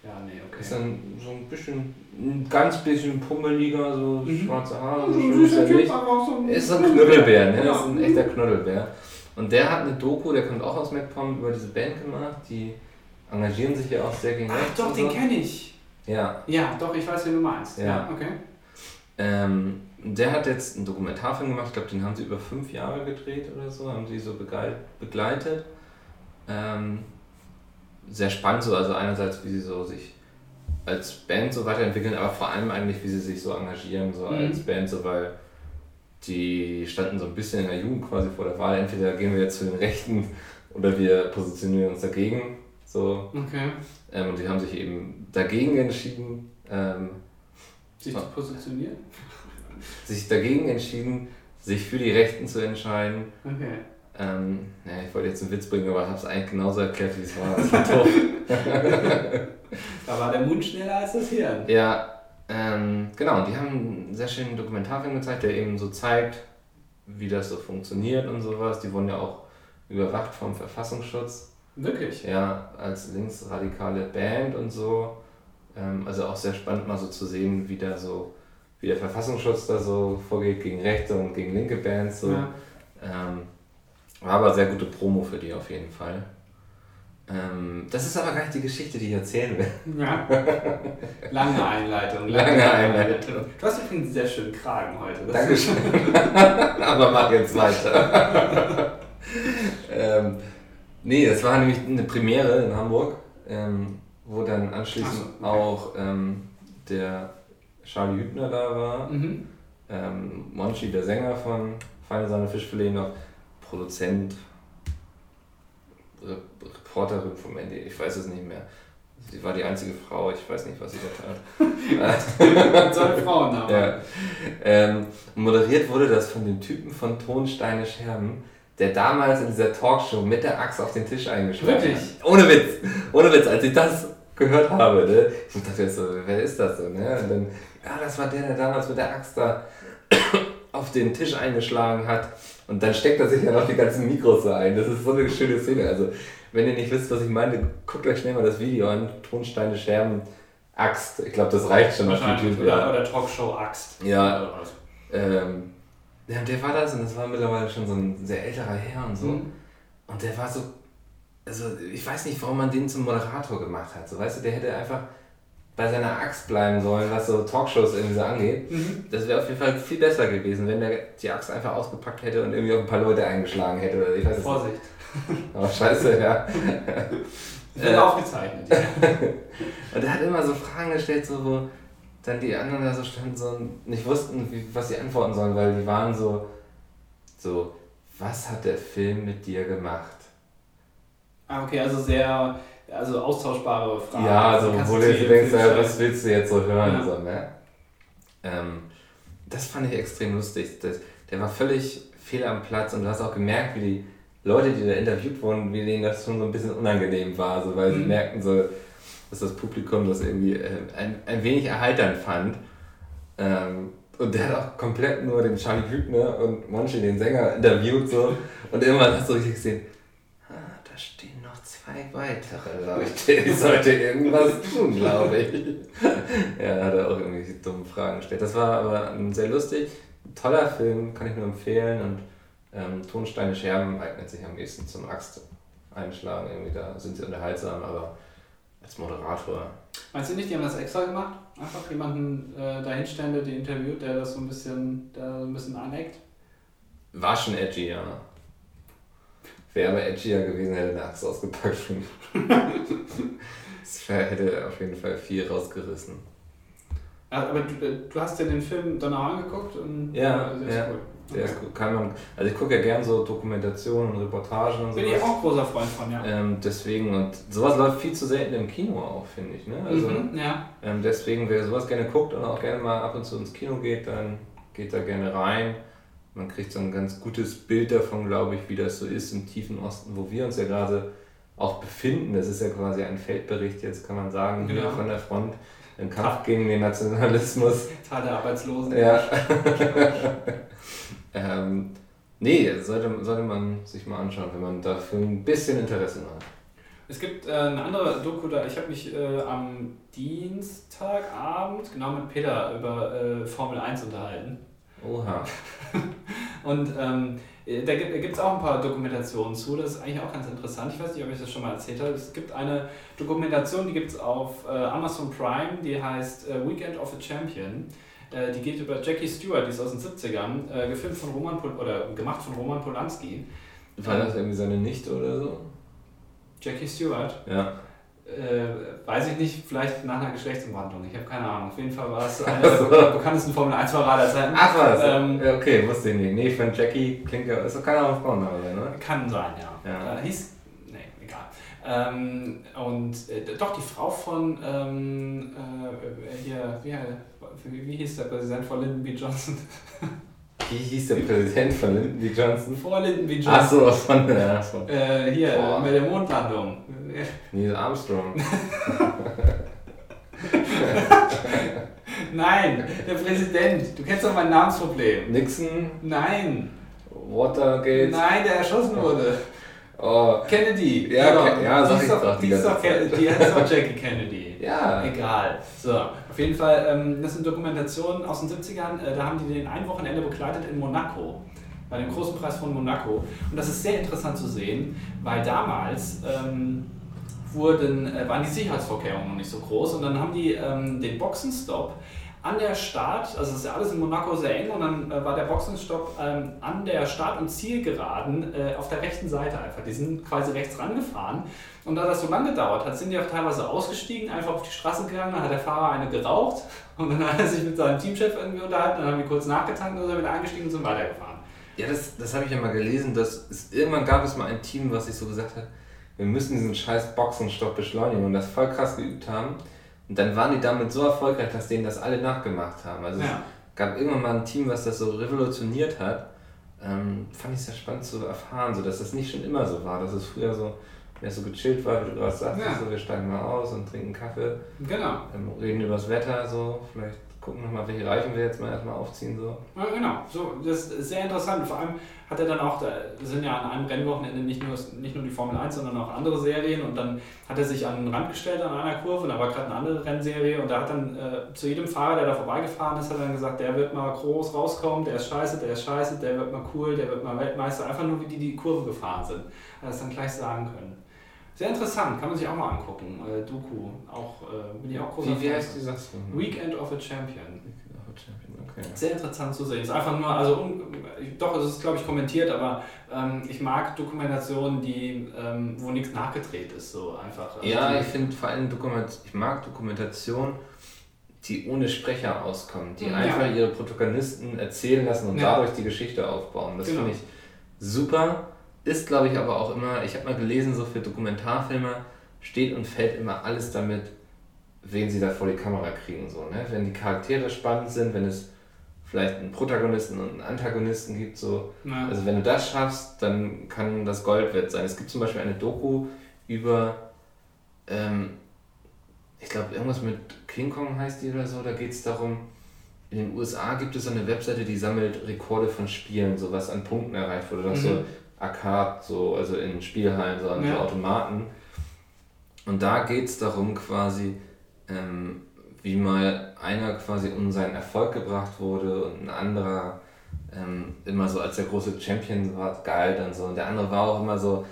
Ja, nee, okay. Ist dann so ein bisschen, ein ganz bisschen pummeliger, so Mhm. schwarze Haare, so schön ist er nicht. Ist so ein Knuddelbär, ne? Ist ein echter Knuddelbär. Und der hat eine Doku, der kommt auch aus MacPom, über diese Band gemacht. Die engagieren sich ja auch sehr gegen Ach rechts doch, den so. kenne ich. Ja. Ja, doch, ich weiß, wen du meinst. Ja. okay. Ähm, der hat jetzt einen Dokumentarfilm gemacht, ich glaube, den haben sie über fünf Jahre gedreht oder so, haben sie so begleit- begleitet. Ähm, sehr spannend so, also einerseits, wie sie so sich als Band so weiterentwickeln, aber vor allem eigentlich, wie sie sich so engagieren, so Mhm. als Band, so weil die standen so ein bisschen in der Jugend quasi vor der Wahl, entweder gehen wir jetzt zu den Rechten oder wir positionieren uns dagegen. So, Okay. ähm, und die haben sich eben dagegen entschieden. Ähm, Sich zu positionieren? sich dagegen entschieden, sich für die Rechten zu entscheiden. Okay. Ähm, ja, ich wollte jetzt einen Witz bringen, aber habe es eigentlich genauso erklärt, wie es war. Das war doof. da war der Mund schneller als das Hirn. Ja, ähm, genau. Die haben einen sehr schönen Dokumentarfilm gezeigt, der eben so zeigt, wie das so funktioniert und sowas. Die wurden ja auch überwacht vom Verfassungsschutz. Wirklich? Ja, als linksradikale Band und so. Ähm, also auch sehr spannend mal so zu sehen, wie da so, wie der Verfassungsschutz da so vorgeht gegen rechte und gegen linke Bands. So. Ja. Ähm, war aber sehr gute Promo für die auf jeden Fall. Ähm, das ist aber gar nicht die Geschichte, die ich erzählen will. Ja. Lange Einleitung. Lange, lange Einleitung. Du hast übrigens einen sehr schönen Kragen heute. Das Dankeschön. aber mach jetzt weiter. ähm, nee, das war nämlich eine Premiere in Hamburg, ähm, wo dann anschließend so, okay. auch ähm, der Charlie Hübner da war. Mhm. Ähm, Monchi, der Sänger von Feine Sonne Fischfilet noch Produzent, Reporterin vom ND, ich weiß es nicht mehr. Sie war die einzige Frau, ich weiß nicht, was sie da tat. Zwei Frauennamen. Ja. Ähm, moderiert wurde das von dem Typen von Tonsteine Scherben, der damals in dieser Talkshow mit der Axt auf den Tisch eingeschlagen Wirklich? hat. Ohne Witz, ohne Witz, als ich das gehört habe, ne? ich dachte jetzt so, wer ist das so, ne? Und dann, ja, das war der, der damals mit der Axt da auf den Tisch eingeschlagen hat. Und dann steckt er sich ja noch die ganzen Mikros so ein. Das ist so eine schöne Szene. Also, wenn ihr nicht wisst, was ich meine, guckt euch schnell mal das Video an. Tonsteine, Scherben, Axt. Ich glaube, das reicht schon auf YouTube. Oder, ja. oder Talkshow Axt. Ja. Ähm, ja, der war das und das war mittlerweile schon so ein sehr älterer Herr und so. Mhm. Und der war so, also ich weiß nicht, warum man den zum Moderator gemacht hat. So, weißt du, der hätte einfach bei seiner Axt bleiben sollen, was so Talkshows irgendwie so angeht. Mhm. Das wäre auf jeden Fall viel besser gewesen, wenn der die Axt einfach ausgepackt hätte und irgendwie auch ein paar Leute eingeschlagen hätte. Oder ich weiß Vorsicht. Aber oh, scheiße, ja. Wird äh, aufgezeichnet. und er hat immer so Fragen gestellt, so wo dann die anderen da so standen so und nicht wussten, wie, was sie antworten sollen, weil die waren so, so, was hat der Film mit dir gemacht? Ah, okay, also sehr also austauschbare Fragen. Ja, also wo du jetzt denkst, ja, was willst du jetzt so hören? Ja. So, ne? Ähm, das fand ich extrem lustig. Das, der war völlig fehl am Platz und du hast auch gemerkt, wie die Leute, die da interviewt wurden, wie denen das schon so ein bisschen unangenehm war, so, weil mhm. sie merkten, so, dass das Publikum das irgendwie äh, ein, ein wenig erheiternd fand. Ähm, und der hat auch komplett nur den Charlie Hübner und Monchi, den Sänger, interviewt so. Und irgendwann hast du richtig gesehen, ah, da stehen zwei weitere Leute. Ich sollte irgendwas tun, glaube ich. ja, hat er auch irgendwie dumme Fragen gestellt. Das war aber sehr lustig. Toller Film, kann ich nur empfehlen. Und ähm, Tonsteine Scherben eignet sich am ehesten zum Axt einschlagen. Irgendwie da sind sie unterhaltsam, aber als Moderator. Meinst du nicht, die haben das extra gemacht? Einfach jemanden äh, dahinstellen, der die interviewt, der das so ein bisschen, der so ein bisschen aneckt? War schon edgy, ja. Wäre aber edgier gewesen, hätte eine Axt ausgepackt. das hätte auf jeden Fall viel rausgerissen. Aber du, äh, du hast dir den Film dann auch angeguckt? Und ja, der ist ja. cool. Der ist. Kann man, also ich gucke ja gern so Dokumentationen und Reportagen und so. Bin ich auch großer Freund von, ja. Ähm, deswegen, und sowas läuft viel zu selten im Kino auch, finde ich. Ne? Also, mhm, ja. Ähm, deswegen, wer sowas gerne guckt und auch gerne mal ab und zu ins Kino geht, dann geht da gerne rein man kriegt so ein ganz gutes Bild davon, glaube ich, wie das so ist im tiefen Osten, wo wir uns ja gerade auch befinden. Das ist ja quasi ein Feldbericht, jetzt kann man sagen, genau. hier von der Front im Kampf gegen den Nationalismus. Tal der Arbeitslosen. Ja. ähm, nee, sollte, sollte man sich mal anschauen, wenn man dafür ein bisschen Interesse hat. Es gibt äh, eine andere Doku da, ich habe mich äh, am Dienstagabend genau mit Peter über äh, Formel 1 unterhalten. Oha. Und ähm, da gibt es auch ein paar Dokumentationen zu, das ist eigentlich auch ganz interessant. Ich weiß nicht, ob ich das schon mal erzählt habe. Es gibt eine Dokumentation, die gibt es auf äh, Amazon Prime, die heißt äh, Weekend of a Champion. Äh, die geht über Jackie Stewart, die ist aus den 70ern, äh, gefilmt von Roman Pol oder gemacht von Roman Polanski. War das irgendwie seine Nichte oder so? Jackie Stewart? Ja. Äh, weiß ich nicht, vielleicht nach einer Geschlechtsumwandlung. Ich habe keine Ahnung. Auf jeden Fall war es einer der bekanntesten Formel 1 Fahrer aller Zeiten. Ach was? Ähm, okay, wusste ich nicht. Nee, von Jackie klingt ja, ist doch keine Ahnung Frauenname, ne? Kann sein, ja. ja. Äh, hieß, nee, egal. Ähm, und äh, doch, die Frau von, ähm, äh, hier, wie, wie, wie hieß der Präsident von Lyndon B. Johnson? Wie hieß der Präsident von Lyndon B. Johnson? Vor Lyndon B. Johnson. Ach so, von ja, von Äh, hier, Boah. mit der Mondlandung. Neil Armstrong. Nein, der Präsident. Du kennst doch mein Namensproblem. Nixon, Nein, Watergate. nein, der erschossen wurde. Oh, Kennedy. Ja, Genau. Ke- ja, sag ich doch, die ist die doch Jackie Kennedy. ja. Egal. So, auf jeden Fall, ähm, das sind Dokumentationen aus den 70ern, äh, da haben die den ein Wochenende begleitet in Monaco, bei dem großen Preis von Monaco. Und das ist sehr interessant zu sehen, weil damals ähm, wurden, äh, waren die Sicherheitsvorkehrungen noch nicht so groß und dann haben die ähm, den Boxenstopp an der Start, also es ist ja alles in Monaco sehr eng und dann äh, war der Boxenstopp ähm, an der Start- und Zielgeraden äh, auf der rechten Seite einfach. Die sind quasi rechts rangefahren und da das so lange gedauert hat, sind die auch teilweise ausgestiegen, einfach auf die Straße gegangen, dann hat der Fahrer eine geraucht und dann hat er sich mit seinem Teamchef irgendwie unterhalten, dann haben die kurz nachgetankt und sind wieder eingestiegen und sind weitergefahren. Ja, das, das habe ich ja mal gelesen, dass es, irgendwann gab es mal ein Team, was sich so gesagt hat, wir müssen diesen scheiß Boxenstopp beschleunigen und das voll krass geübt haben. Und dann waren die damit so erfolgreich, dass denen das alle nachgemacht haben. Also Ja. es gab irgendwann mal ein Team, was das so revolutioniert hat. Ähm, fand ich sehr spannend zu erfahren, so dass das nicht schon immer so war, dass es früher so mehr so gechillt war, wie du gerade sagst, Ja. so, wir steigen mal aus und trinken Kaffee, Genau. ähm, reden über das Wetter, so vielleicht gucken nochmal, welche Reifen wir jetzt mal erstmal aufziehen. So. Ja, genau, so, das ist sehr interessant. Vor allem hat er dann auch, da sind ja an einem Rennwochenende nicht nur, nicht nur die Formel 1, sondern auch andere Serien und dann hat er sich an den Rand gestellt an einer Kurve und da war gerade eine andere Rennserie und da hat dann äh, zu jedem Fahrer, der da vorbeigefahren ist, hat er dann gesagt, der wird mal groß rauskommen, der ist scheiße, der ist scheiße, der wird mal cool, der wird mal Weltmeister, einfach nur wie die die Kurve gefahren sind. Er das dann gleich sagen können. Sehr interessant, kann man sich auch mal angucken. Äh, Doku, auch, äh, bin ich auch großer Wie, wie heißt die, sagst du? Weekend of a Champion. Okay. Sehr interessant zu sehen. Ist einfach nur, also un, doch, es ist glaube ich kommentiert, aber ähm, ich mag Dokumentationen, die, ähm, wo nichts nachgedreht ist, so einfach. Also Ja, die, ich finde vor allem Dokument, ich mag Dokumentation, die ohne Sprecher auskommen, die Ja. einfach ihre Protagonisten erzählen lassen und Ja. dadurch die Geschichte aufbauen. Das Genau. finde ich super. Ist, glaube ich, aber auch immer, ich habe mal gelesen, so für Dokumentarfilme steht und fällt immer alles damit, wen sie da vor die Kamera kriegen. So, ne? Wenn die Charaktere spannend sind, wenn es vielleicht einen Protagonisten und einen Antagonisten gibt, so, ja. also wenn du das schaffst, dann kann das Gold wert sein. Es gibt zum Beispiel eine Doku über, ähm, ich glaube irgendwas mit King Kong heißt die oder so, da geht es darum, in den USA gibt es so eine Webseite, die sammelt Rekorde von Spielen, so was an Punkten erreicht wurde. Mhm. so Arcade, so, also in Spielhallen, so an Ja. so Automaten. Und da geht es darum quasi, ähm, wie mal einer quasi um seinen Erfolg gebracht wurde und ein anderer ähm, immer so als der große Champion war, galt und so. Und der andere war auch immer so,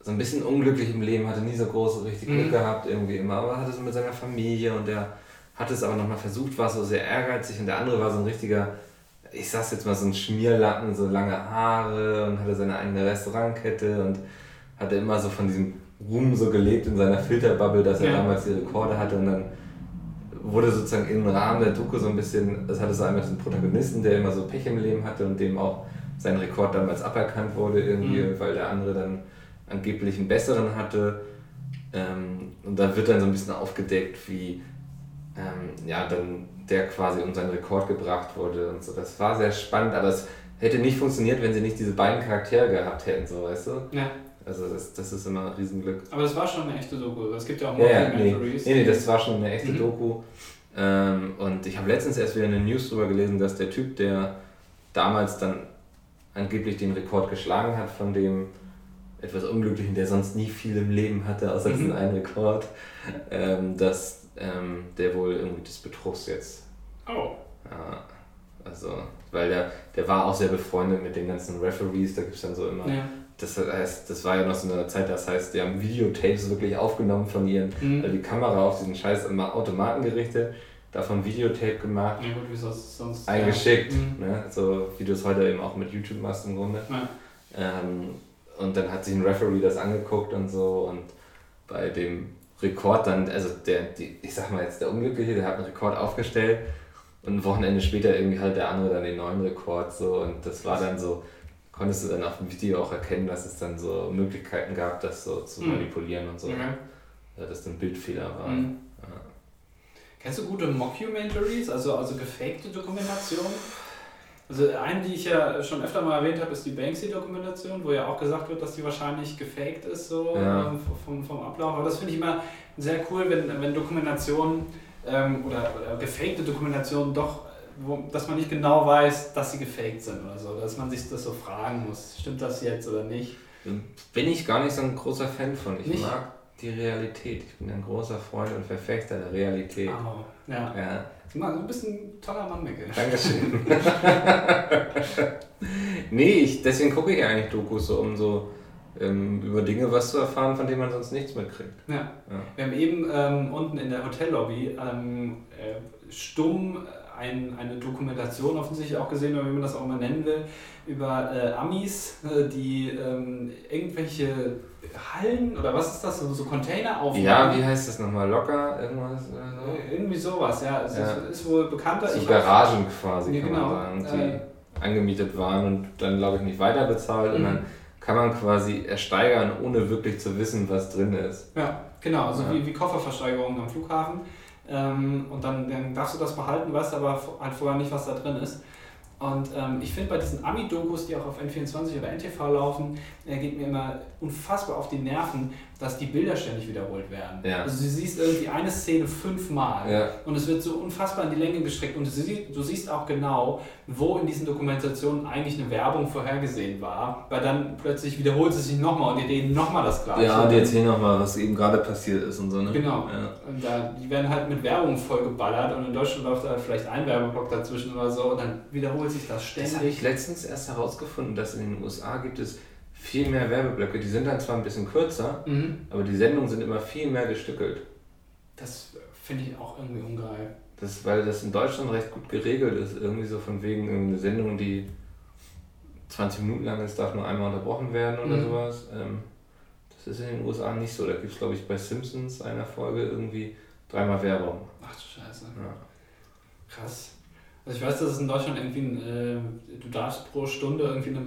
so ein bisschen unglücklich im Leben, hatte nie so groß richtig Glück Mhm. gehabt irgendwie immer, aber hatte so mit seiner Familie und der hat es aber nochmal versucht, war so sehr ehrgeizig und der andere war so ein richtiger, ich sag's jetzt mal, so ein Schmierlappen, so lange Haare und hatte seine eigene Restaurantkette und hatte immer so von diesem Ruhm so gelebt in seiner Filterbubble, dass er Ja. damals die Rekorde hatte und dann wurde sozusagen im Rahmen der Doku so ein bisschen, es hatte so einmal diesen Protagonisten, der immer so Pech im Leben hatte und dem auch sein Rekord damals aberkannt wurde irgendwie, Mhm. weil der andere dann angeblich einen besseren hatte. Ähm, und da wird dann so ein bisschen aufgedeckt, wie ähm, ja, dann der quasi um seinen Rekord gebracht wurde und so. Das war sehr spannend, aber es hätte nicht funktioniert, wenn sie nicht diese beiden Charaktere gehabt hätten, so weißt du? ja. Also das, das ist immer ein Riesenglück. Aber das war schon eine echte Doku. Es gibt ja auch Ja, ja, nee, Mockumentaries. nee, nee, das war schon eine echte Mhm. Doku. Ähm, und ich habe letztens erst wieder eine News darüber gelesen, dass der Typ, der damals dann angeblich den Rekord geschlagen hat von dem etwas Unglücklichen, der sonst nie viel im Leben hatte, außer Mhm. diesen einen Rekord, ähm, dass ähm, der wohl irgendwie des Betrugs jetzt, Oh. ja, also, weil der, der war auch sehr befreundet mit den ganzen Referees, da gibt es dann so immer Ja. das heißt, das war ja noch so eine Zeit, das heißt, die haben Videotapes wirklich aufgenommen von ihren, Mhm. also die Kamera auf diesen scheiß Automaten gerichtet, davon Videotape gemacht, Ja gut, wie sonst... eingeschickt, Ja. Mhm. ne? so wie du es heute eben auch mit YouTube machst im Grunde. Ja. Ähm, und dann hat sich ein Referee das angeguckt und so und bei dem Rekord dann, also der, die, ich sag mal jetzt der Unglückliche, der hat einen Rekord aufgestellt und ein Wochenende später irgendwie halt der andere dann den neuen Rekord so und das war dann so, konntest du dann auf dem Video auch erkennen, dass es dann so Möglichkeiten gab, das so zu Mhm. manipulieren und so, Okay. ja, dass dann Bildfehler waren. Mhm. Ja. Kennst du gute Mockumentaries, also, also gefakte Dokumentationen? Also eine, die ich ja schon öfter mal erwähnt habe, ist die Banksy-Dokumentation, wo ja auch gesagt wird, dass die wahrscheinlich gefaked ist, so Ja. ähm, vom, vom Ablauf. Aber das finde ich immer sehr cool, wenn, wenn Dokumentationen ähm, oder, oder gefakte Dokumentationen doch, wo, dass man nicht genau weiß, dass sie gefaked sind oder so. Dass man sich das so fragen muss, stimmt das jetzt oder nicht? Bin ich gar nicht so ein großer Fan von. Ich Nicht? mag die Realität. Ich bin ein großer Freund und Verfechter der Realität. Oh, ja. Ja, Du bist ein toller Mann, Micke. Dankeschön. nee, ich, deswegen gucke ich eigentlich Dokus, so, um so ähm, über Dinge was zu erfahren, von denen man sonst nichts mitkriegt. Ja. Ja. Wir haben eben ähm, unten in der Hotellobby ähm, äh, stumm ein, eine Dokumentation offensichtlich auch gesehen, oder wie man das auch immer nennen will, über äh, Amis, äh, die ähm, irgendwelche Hallen oder was ist das, so, so Container aufmachen. Ja, wie heißt das nochmal? Locker? Irgendwas oder so? Äh, Irgendwie sowas, ja. Es Ja. Ist, ist wohl bekannter. So Ich- Garagen quasi, Ja, kann genau. man sagen, Äh. die angemietet waren und dann, glaube ich, nicht weiter bezahlt. Und Mhm. dann kann man quasi ersteigern, ohne wirklich zu wissen, was drin ist. Ja, genau, also Ja. Wie, wie Kofferversteigerungen am Flughafen. Ähm, und dann, dann darfst du das behalten, weißt aber halt vorher nicht, was da drin ist. Und ähm, ich finde bei diesen Ami-Dokus, die auch auf N24 oder NTV laufen, äh, geht mir immer unfassbar auf die Nerven, dass die Bilder ständig wiederholt werden. Ja. Also du siehst irgendwie eine Szene fünfmal Ja. und es wird so unfassbar in die Länge gestreckt und du sie- du siehst auch genau, wo in diesen Dokumentationen eigentlich eine Werbung vorhergesehen war, weil dann plötzlich wiederholt es sich nochmal und die reden nochmal das Gleiche. Ja, die erzählen nochmal, was eben gerade passiert ist und so, ne? Genau. Ja. Und da, die werden halt mit Werbung vollgeballert und in Deutschland läuft da vielleicht ein Werbeblock dazwischen oder so und dann wiederholt sich das Das habe ständig. ich letztens erst herausgefunden, dass in den USA gibt es viel mehr Werbeblöcke. Die sind dann zwar ein bisschen kürzer, Mhm. aber die Sendungen sind immer viel mehr gestückelt. Das finde ich auch irgendwie ungeil. Das, weil das in Deutschland recht gut geregelt ist. Irgendwie so von wegen eine Sendung, die 20 Minuten lang ist, darf nur einmal unterbrochen werden oder Mhm. sowas. Ähm, das ist in den USA nicht so. Da gibt es, glaube ich, bei Simpsons einer Folge irgendwie dreimal Werbung. Ach du Scheiße. Ja. Krass. Also ich weiß, dass es in Deutschland irgendwie, ein, äh, du darfst pro Stunde irgendwie eine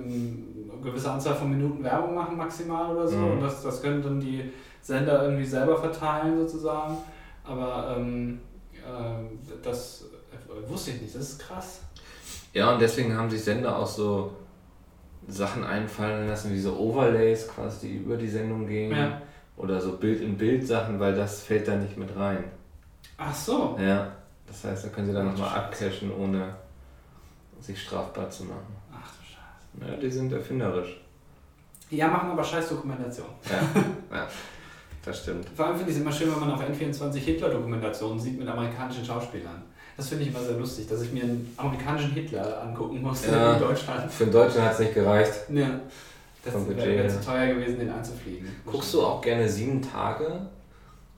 gewisse Anzahl von Minuten Werbung machen maximal oder so Mhm. und das, das können dann die Sender irgendwie selber verteilen sozusagen. Aber ähm, äh, das äh, wusste ich nicht, das ist krass. Ja, und deswegen haben sich Sender auch so Sachen einfallen lassen, wie so Overlays quasi, die über die Sendung gehen. Ja. Oder so Bild-in-Bild-Sachen, weil das fällt da nicht mit rein. Ach so. Ja, das heißt, da können sie dann nochmal abcashen, ohne sich strafbar zu machen. Ja, die sind erfinderisch. Ja, machen aber scheiß Dokumentation. Ja, ja das stimmt. Vor allem finde ich es immer schön, wenn man auf N24 Hitler-Dokumentationen sieht mit amerikanischen Schauspielern. Das finde ich immer sehr lustig, dass ich mir einen amerikanischen Hitler angucken muss Ja. in Deutschland. Für den Deutschen hat es nicht gereicht. Ja. Das wäre wär zu teuer gewesen, den einzufliegen. Guckst du auch gerne sieben Tage?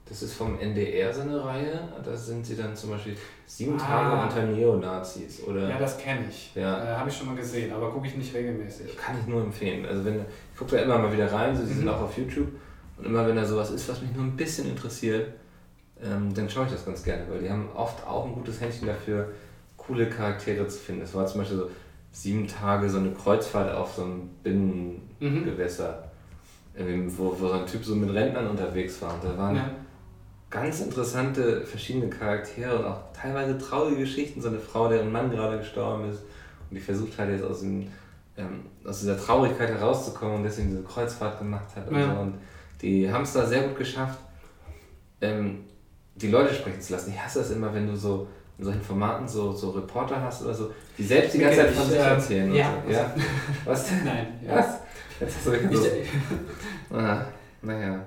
Das ist vom NDR so eine Reihe. Da sind sie dann zum Beispiel sieben Ah. Tage unter Neonazis. Oder Ja, das kenne ich. Ja. Äh, Habe ich schon mal gesehen, aber gucke ich nicht regelmäßig. Kann ich nur empfehlen. Also wenn ich gucke da immer mal wieder rein, so, die sind Mhm. auch auf YouTube. Und immer wenn da sowas ist, was mich nur ein bisschen interessiert, ähm, dann schaue ich das ganz gerne, weil die haben oft auch ein gutes Händchen dafür, coole Charaktere zu finden. Es war zum Beispiel so sieben Tage so eine Kreuzfahrt auf so einem Binnengewässer, irgendwie, wo, wo so ein Typ so mit Rentnern unterwegs war. Und da waren Ja. Ganz interessante verschiedene Charaktere und auch teilweise traurige Geschichten. So eine Frau, deren Mann gerade gestorben ist und die versucht halt jetzt aus, dem, ähm, aus dieser Traurigkeit herauszukommen und deswegen diese Kreuzfahrt gemacht hat und Ja. so. Und die haben es da sehr gut geschafft, ähm, die Leute sprechen zu lassen. Ich hasse das immer, wenn du so in solchen Formaten so, so Reporter hast oder so, die selbst die ganze Zeit von Ich, sich ähm, erzählen. ja, so. ja. Was denn? Nein. Ja. Was? Jetzt hast du so. Ich, Ah, naja.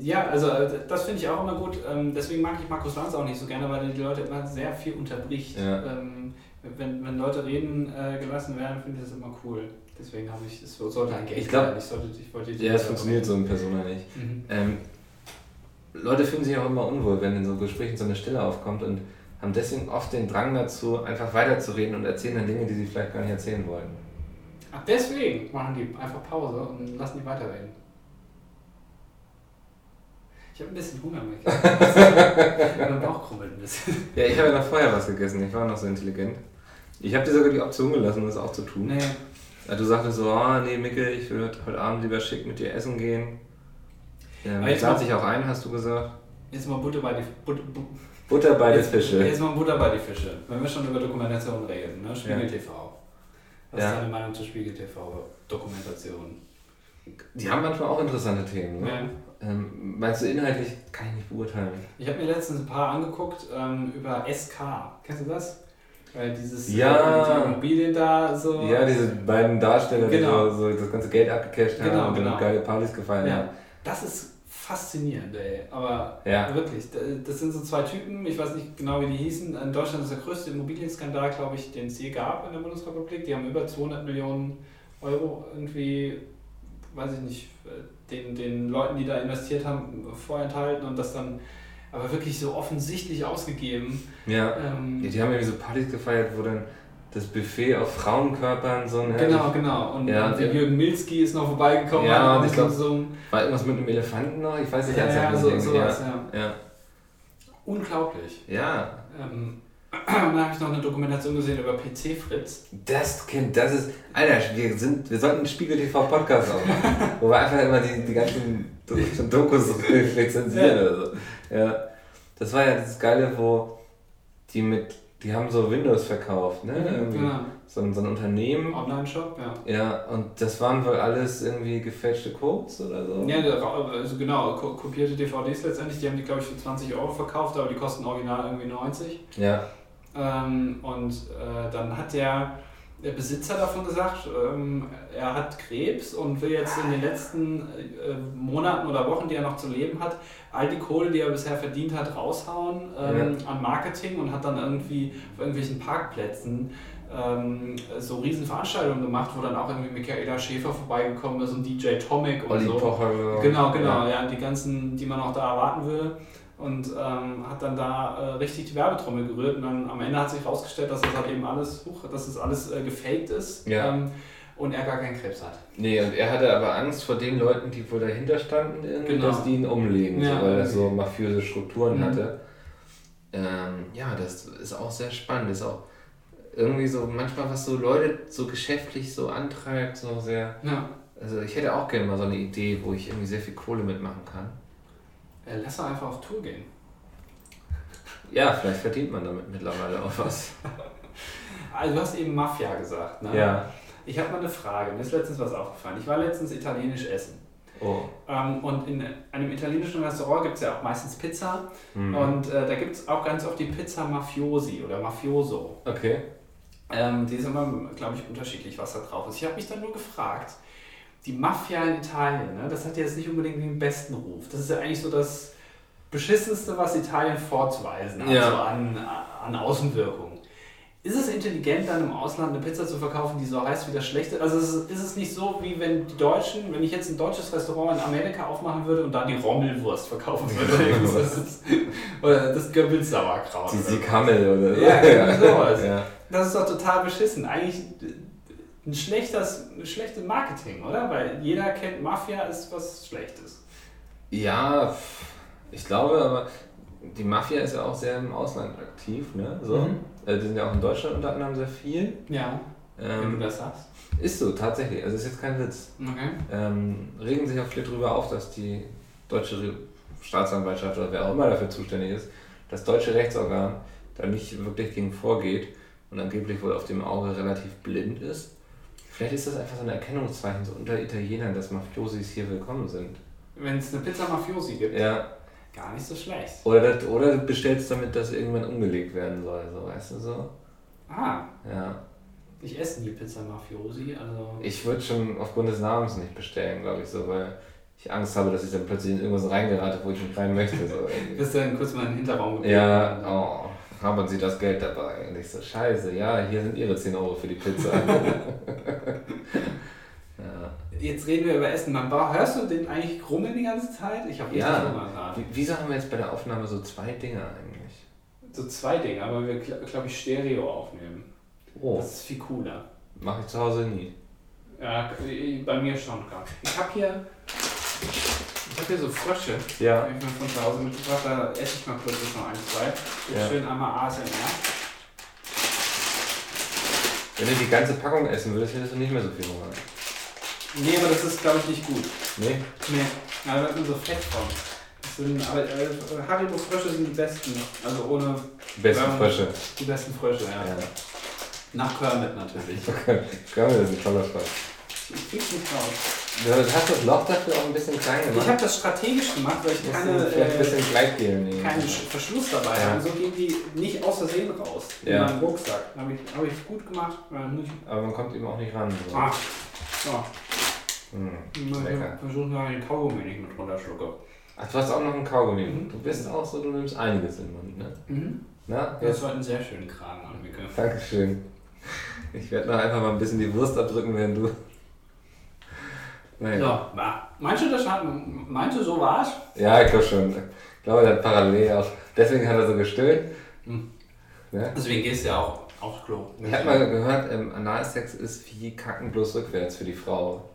Ja, also äh, das finde ich auch immer gut. Ähm, Deswegen mag ich Markus Lanz auch nicht so gerne, weil er die Leute immer sehr viel unterbricht. Ja. Ähm, Wenn, wenn Leute reden äh, gelassen werden, finde ich das immer cool. Deswegen habe ich, es sollte ein Gag Ich glaub- sein. Ich, sollte, ich wollte Ja, es funktioniert so in Persona nicht. Mhm. Ähm, Leute fühlen sich auch immer unwohl, wenn in so Gesprächen so eine Stille aufkommt und haben deswegen oft den Drang dazu, einfach weiterzureden und erzählen dann Dinge, die sie vielleicht gar nicht erzählen wollen. Ach, deswegen machen die einfach Pause und lassen die weiterreden. Ich habe ein bisschen Hunger, Mike. mein Bauch krummelt ein bisschen. Ja, ich habe ja noch vorher was gegessen, ich war noch so intelligent. Ich habe dir sogar die Option gelassen, das auch zu tun. Nee, Du sagtest so, ah nee, Micke, ich würde heute Abend lieber schick mit dir essen gehen. Ähm, Aber jetzt lade dich auch ein, hast du gesagt. Jetzt mal Butter bei die But, but, Butter bei jetzt, Fische. Jetzt mal Butter bei die Fische. Wenn wir schon über Dokumentation reden, ne? Spiegel Ja. TV. Was Ja. ist deine Meinung zur Spiegel TV Dokumentation? Die haben manchmal auch interessante Themen. Ne? Ja. Ähm, meinst du inhaltlich? Kann ich nicht beurteilen. Ich habe mir letztens ein paar angeguckt ähm, über SK. Kennst du das? Weil dieses Ja. äh, Immobilien da so. Ja, diese beiden Darsteller, Genau. die so, so das ganze Geld abgecasht haben Genau, und genau. geile Partys gefeiert Ja. haben. Das ist faszinierend, ey. Aber Ja. wirklich, da- das sind so zwei Typen, ich weiß nicht genau, wie die hießen. In Deutschland ist der größte Immobilienskandal, glaube ich, den es je gab in der Bundesrepublik. Die haben über 200 Millionen Euro irgendwie, weiß ich nicht, den, den Leuten, die da investiert haben, vorenthalten und das dann aber wirklich so offensichtlich ausgegeben. Ja. Ähm, Die, die haben irgendwie so Partys gefeiert, wo dann das Buffet auf Frauenkörpern so ein Genau, genau. Und, Ja, der- Jürgen Milski ist noch vorbeigekommen. Ja, und ich glaub- so War irgendwas mit einem Elefanten noch? Ich weiß nicht ja, ganz ja, genau, so, sowas, ja. ja. Unglaublich. Ja. Ähm, und dann habe ich noch eine Dokumentation gesehen über PC Fritz. Das Kind, das ist. Alter, wir sind. Wir sollten einen Spiegel TV Podcast aufmachen. wo wir einfach immer die, die ganzen Do- Dokus rezensieren oder so. Ja. Das war ja das Geile, wo die mit. Die haben so Windows verkauft, ne? Irgendwie. Genau. So, ein- so ein Unternehmen. Online-Shop, ja. Ja, und das waren wohl alles irgendwie gefälschte Codes oder so. Ja, also genau, ko kopierte DVDs letztendlich, die haben die glaube ich für 20 Euro verkauft, aber die kosten original irgendwie 90. Ja. Ähm, und äh, dann hat der, der Besitzer davon gesagt, ähm, er hat Krebs und will jetzt in den letzten äh, Monaten oder Wochen, die er noch zu leben hat, all die Kohle, die er bisher verdient hat, raushauen ähm, an Marketing und hat dann irgendwie auf irgendwelchen Parkplätzen ähm, so riesen Veranstaltungen gemacht, wo dann auch irgendwie Michaela Schäfer vorbeigekommen ist und DJ Tomic und Olli so. Pocher. Genau, genau, Ja. ja. die ganzen, die man auch da erwarten würde. Und ähm, hat dann da äh, richtig die Werbetrommel gerührt und dann am Ende hat sich herausgestellt, dass das halt eben alles, huch, dass das alles äh, gefaked ist Ja. ähm, und er gar keinen Krebs hat. Nee, und er hatte aber Angst vor den Leuten, die wohl dahinter standen, Genau. dass die ihn umlegen, Ja, so, weil er so mafiöse Strukturen Mhm. hatte. Ähm, ja, das ist auch sehr spannend. Ist auch irgendwie so manchmal, was so Leute so geschäftlich so antreibt, so sehr. Ja. Also ich hätte auch gerne mal so eine Idee, wo ich irgendwie sehr viel Kohle mitmachen kann. Äh, lass doch einfach auf Tour gehen. Ja, vielleicht verdient man damit mittlerweile auch was. Also du hast eben Mafia gesagt, ne? Ja. Ich habe mal eine Frage, mir ist letztens was aufgefallen. Ich war letztens italienisch essen. Oh. Ähm, und in einem italienischen Restaurant gibt es ja auch meistens Pizza. Hm. Und äh, da gibt es auch ganz oft die Pizza Mafiosi oder Mafioso. Okay. Ähm, die ist immer, glaube ich, unterschiedlich, was da drauf ist. Ich habe mich dann nur gefragt, die Mafia in Italien, ne, das hat ja jetzt nicht unbedingt den besten Ruf. Das ist ja eigentlich so das Beschissenste, was Italien vorzuweisen hat, Ja. so an, an Außenwirkung. Ist es intelligent, dann im Ausland eine Pizza zu verkaufen, die so heißt wie das Schlechte? Also ist es, ist es nicht so, wie wenn die Deutschen, wenn ich jetzt ein deutsches Restaurant in Amerika aufmachen würde und dann die Rommelwurst verkaufen würde? das ist, oder das Goebbels Sauerkraut. Die. Siekammel oder so. Ja, irgendwie sowas. Ja. Das ist doch total beschissen. Eigentlich ein schlechtes, schlechte Marketing, oder? Weil jeder kennt, Mafia ist was Schlechtes. Ja, ich glaube, aber die Mafia ist ja auch sehr im Ausland aktiv, ne? So. Mhm. Äh, Die sind ja auch in Deutschland unter anderem sehr viel. Ja, wenn du Ähm, das sagst. ist so, tatsächlich. Also ist jetzt kein Witz. Okay. Ähm, regen sich auch viele drüber auf, dass die deutsche Staatsanwaltschaft oder wer auch immer dafür zuständig ist, das deutsche Rechtsorgan da nicht wirklich gegen vorgeht und angeblich wohl auf dem Auge relativ blind ist. Vielleicht ist das einfach so ein Erkennungszeichen so unter Italienern, dass Mafiosis hier willkommen sind. Wenn es eine Pizza Mafiosi gibt, Ja, gar nicht so schlecht. Oder, das, oder du bestellst damit, dass irgendwann umgelegt werden soll, so weißt du so? Ah, Ja. ich esse nie Pizza Mafiosi, also. Ich würde schon aufgrund des Namens nicht bestellen, glaube ich, so, weil ich Angst habe, dass ich dann plötzlich in irgendwas reingerate, wo ich nicht rein möchte. So. Bist dann kurz mal in den Hinterraum gebeten. ja, oh, haben Sie das Geld dabei? Und ich so, scheiße, ja, hier sind Ihre 10 Euro für die Pizza. ja. Jetzt reden wir über Essen. Man war, hörst du den eigentlich grummeln die ganze Zeit? Ich habe Ja. Hunger gerade. Wie- Wieso haben wir jetzt bei der Aufnahme so zwei Dinge eigentlich? So zwei Dinge, aber wir, glaube ich, Stereo aufnehmen. Oh, Das ist viel cooler. mache ich zu Hause nie. Ja, bei mir schon gerade. Ich habe hier, ich habe hier so Frösche, Ja. die ich mir von zu Hause mitgebracht. Da esse ich mal kurz jetzt noch ein, zwei. Ja. schön einmal ASMR. Wenn du die ganze Packung essen würdest, hättest du nicht mehr so viel Hunger. Nee, aber das ist, glaube ich, nicht gut. Nee? Nee, ja, da ist nur so Fett von. Das Sind, aber äh, Haribo-Frösche sind die besten. Also ohne Die besten Ja. Frösche. die besten Frösche, ja. Ja. Nach Kermit natürlich. Kermit ist ein toller Spaß. Ich krieg's nicht raus. Du hast das Loch dafür auch ein bisschen klein Ich gemacht. habe das strategisch gemacht, weil ich keine, äh, nehmen. keinen Sch- Verschluss dabei Ja. habe. So gehen die nicht aus Versehen raus. In Ja. meinem Rucksack. Habe ich, hab ich gut gemacht. Ich- Aber man kommt eben auch nicht ran. So. Ah, so. Hm, lecker. Versuchen wir den Kaugummi nicht mit runterschlucke. Ach, du hast auch noch einen Kaugummi. Mhm. Du bist auch so, du nimmst einiges in den Mund, ne? Mhm. Na, Das jetzt. war einen sehr schönen Kragen an, Micke. Dankeschön. Ich werde noch einfach mal ein bisschen die Wurst abdrücken, wenn du. Nein. So, meinst du, das hat, meinst du, so war's? Ja, ich glaube schon. Ich glaube, der hat parallel auch. Deswegen hat er so gestöhnt. Hm. Ne? Deswegen gehst du ja auch aufs Klo. Ich habe mal gehört, ähm, Analsex ist wie Kacken bloß rückwärts für die Frau.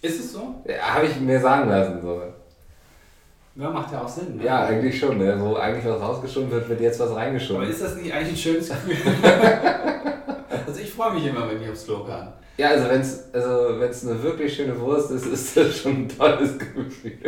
Ist es so? Ja, habe ich mir sagen lassen. So. Ja, macht ja auch Sinn. Ne? Ja, eigentlich schon. Ne? Wo eigentlich was rausgeschoben wird, wird jetzt was Aber reingeschoben. ist das nicht eigentlich ein schönes Gefühl? ich freue mich immer, wenn ich aufs Klo kann. Ja, also wenn es also wenn's eine wirklich schöne Wurst ist, ist das schon ein tolles Gefühl.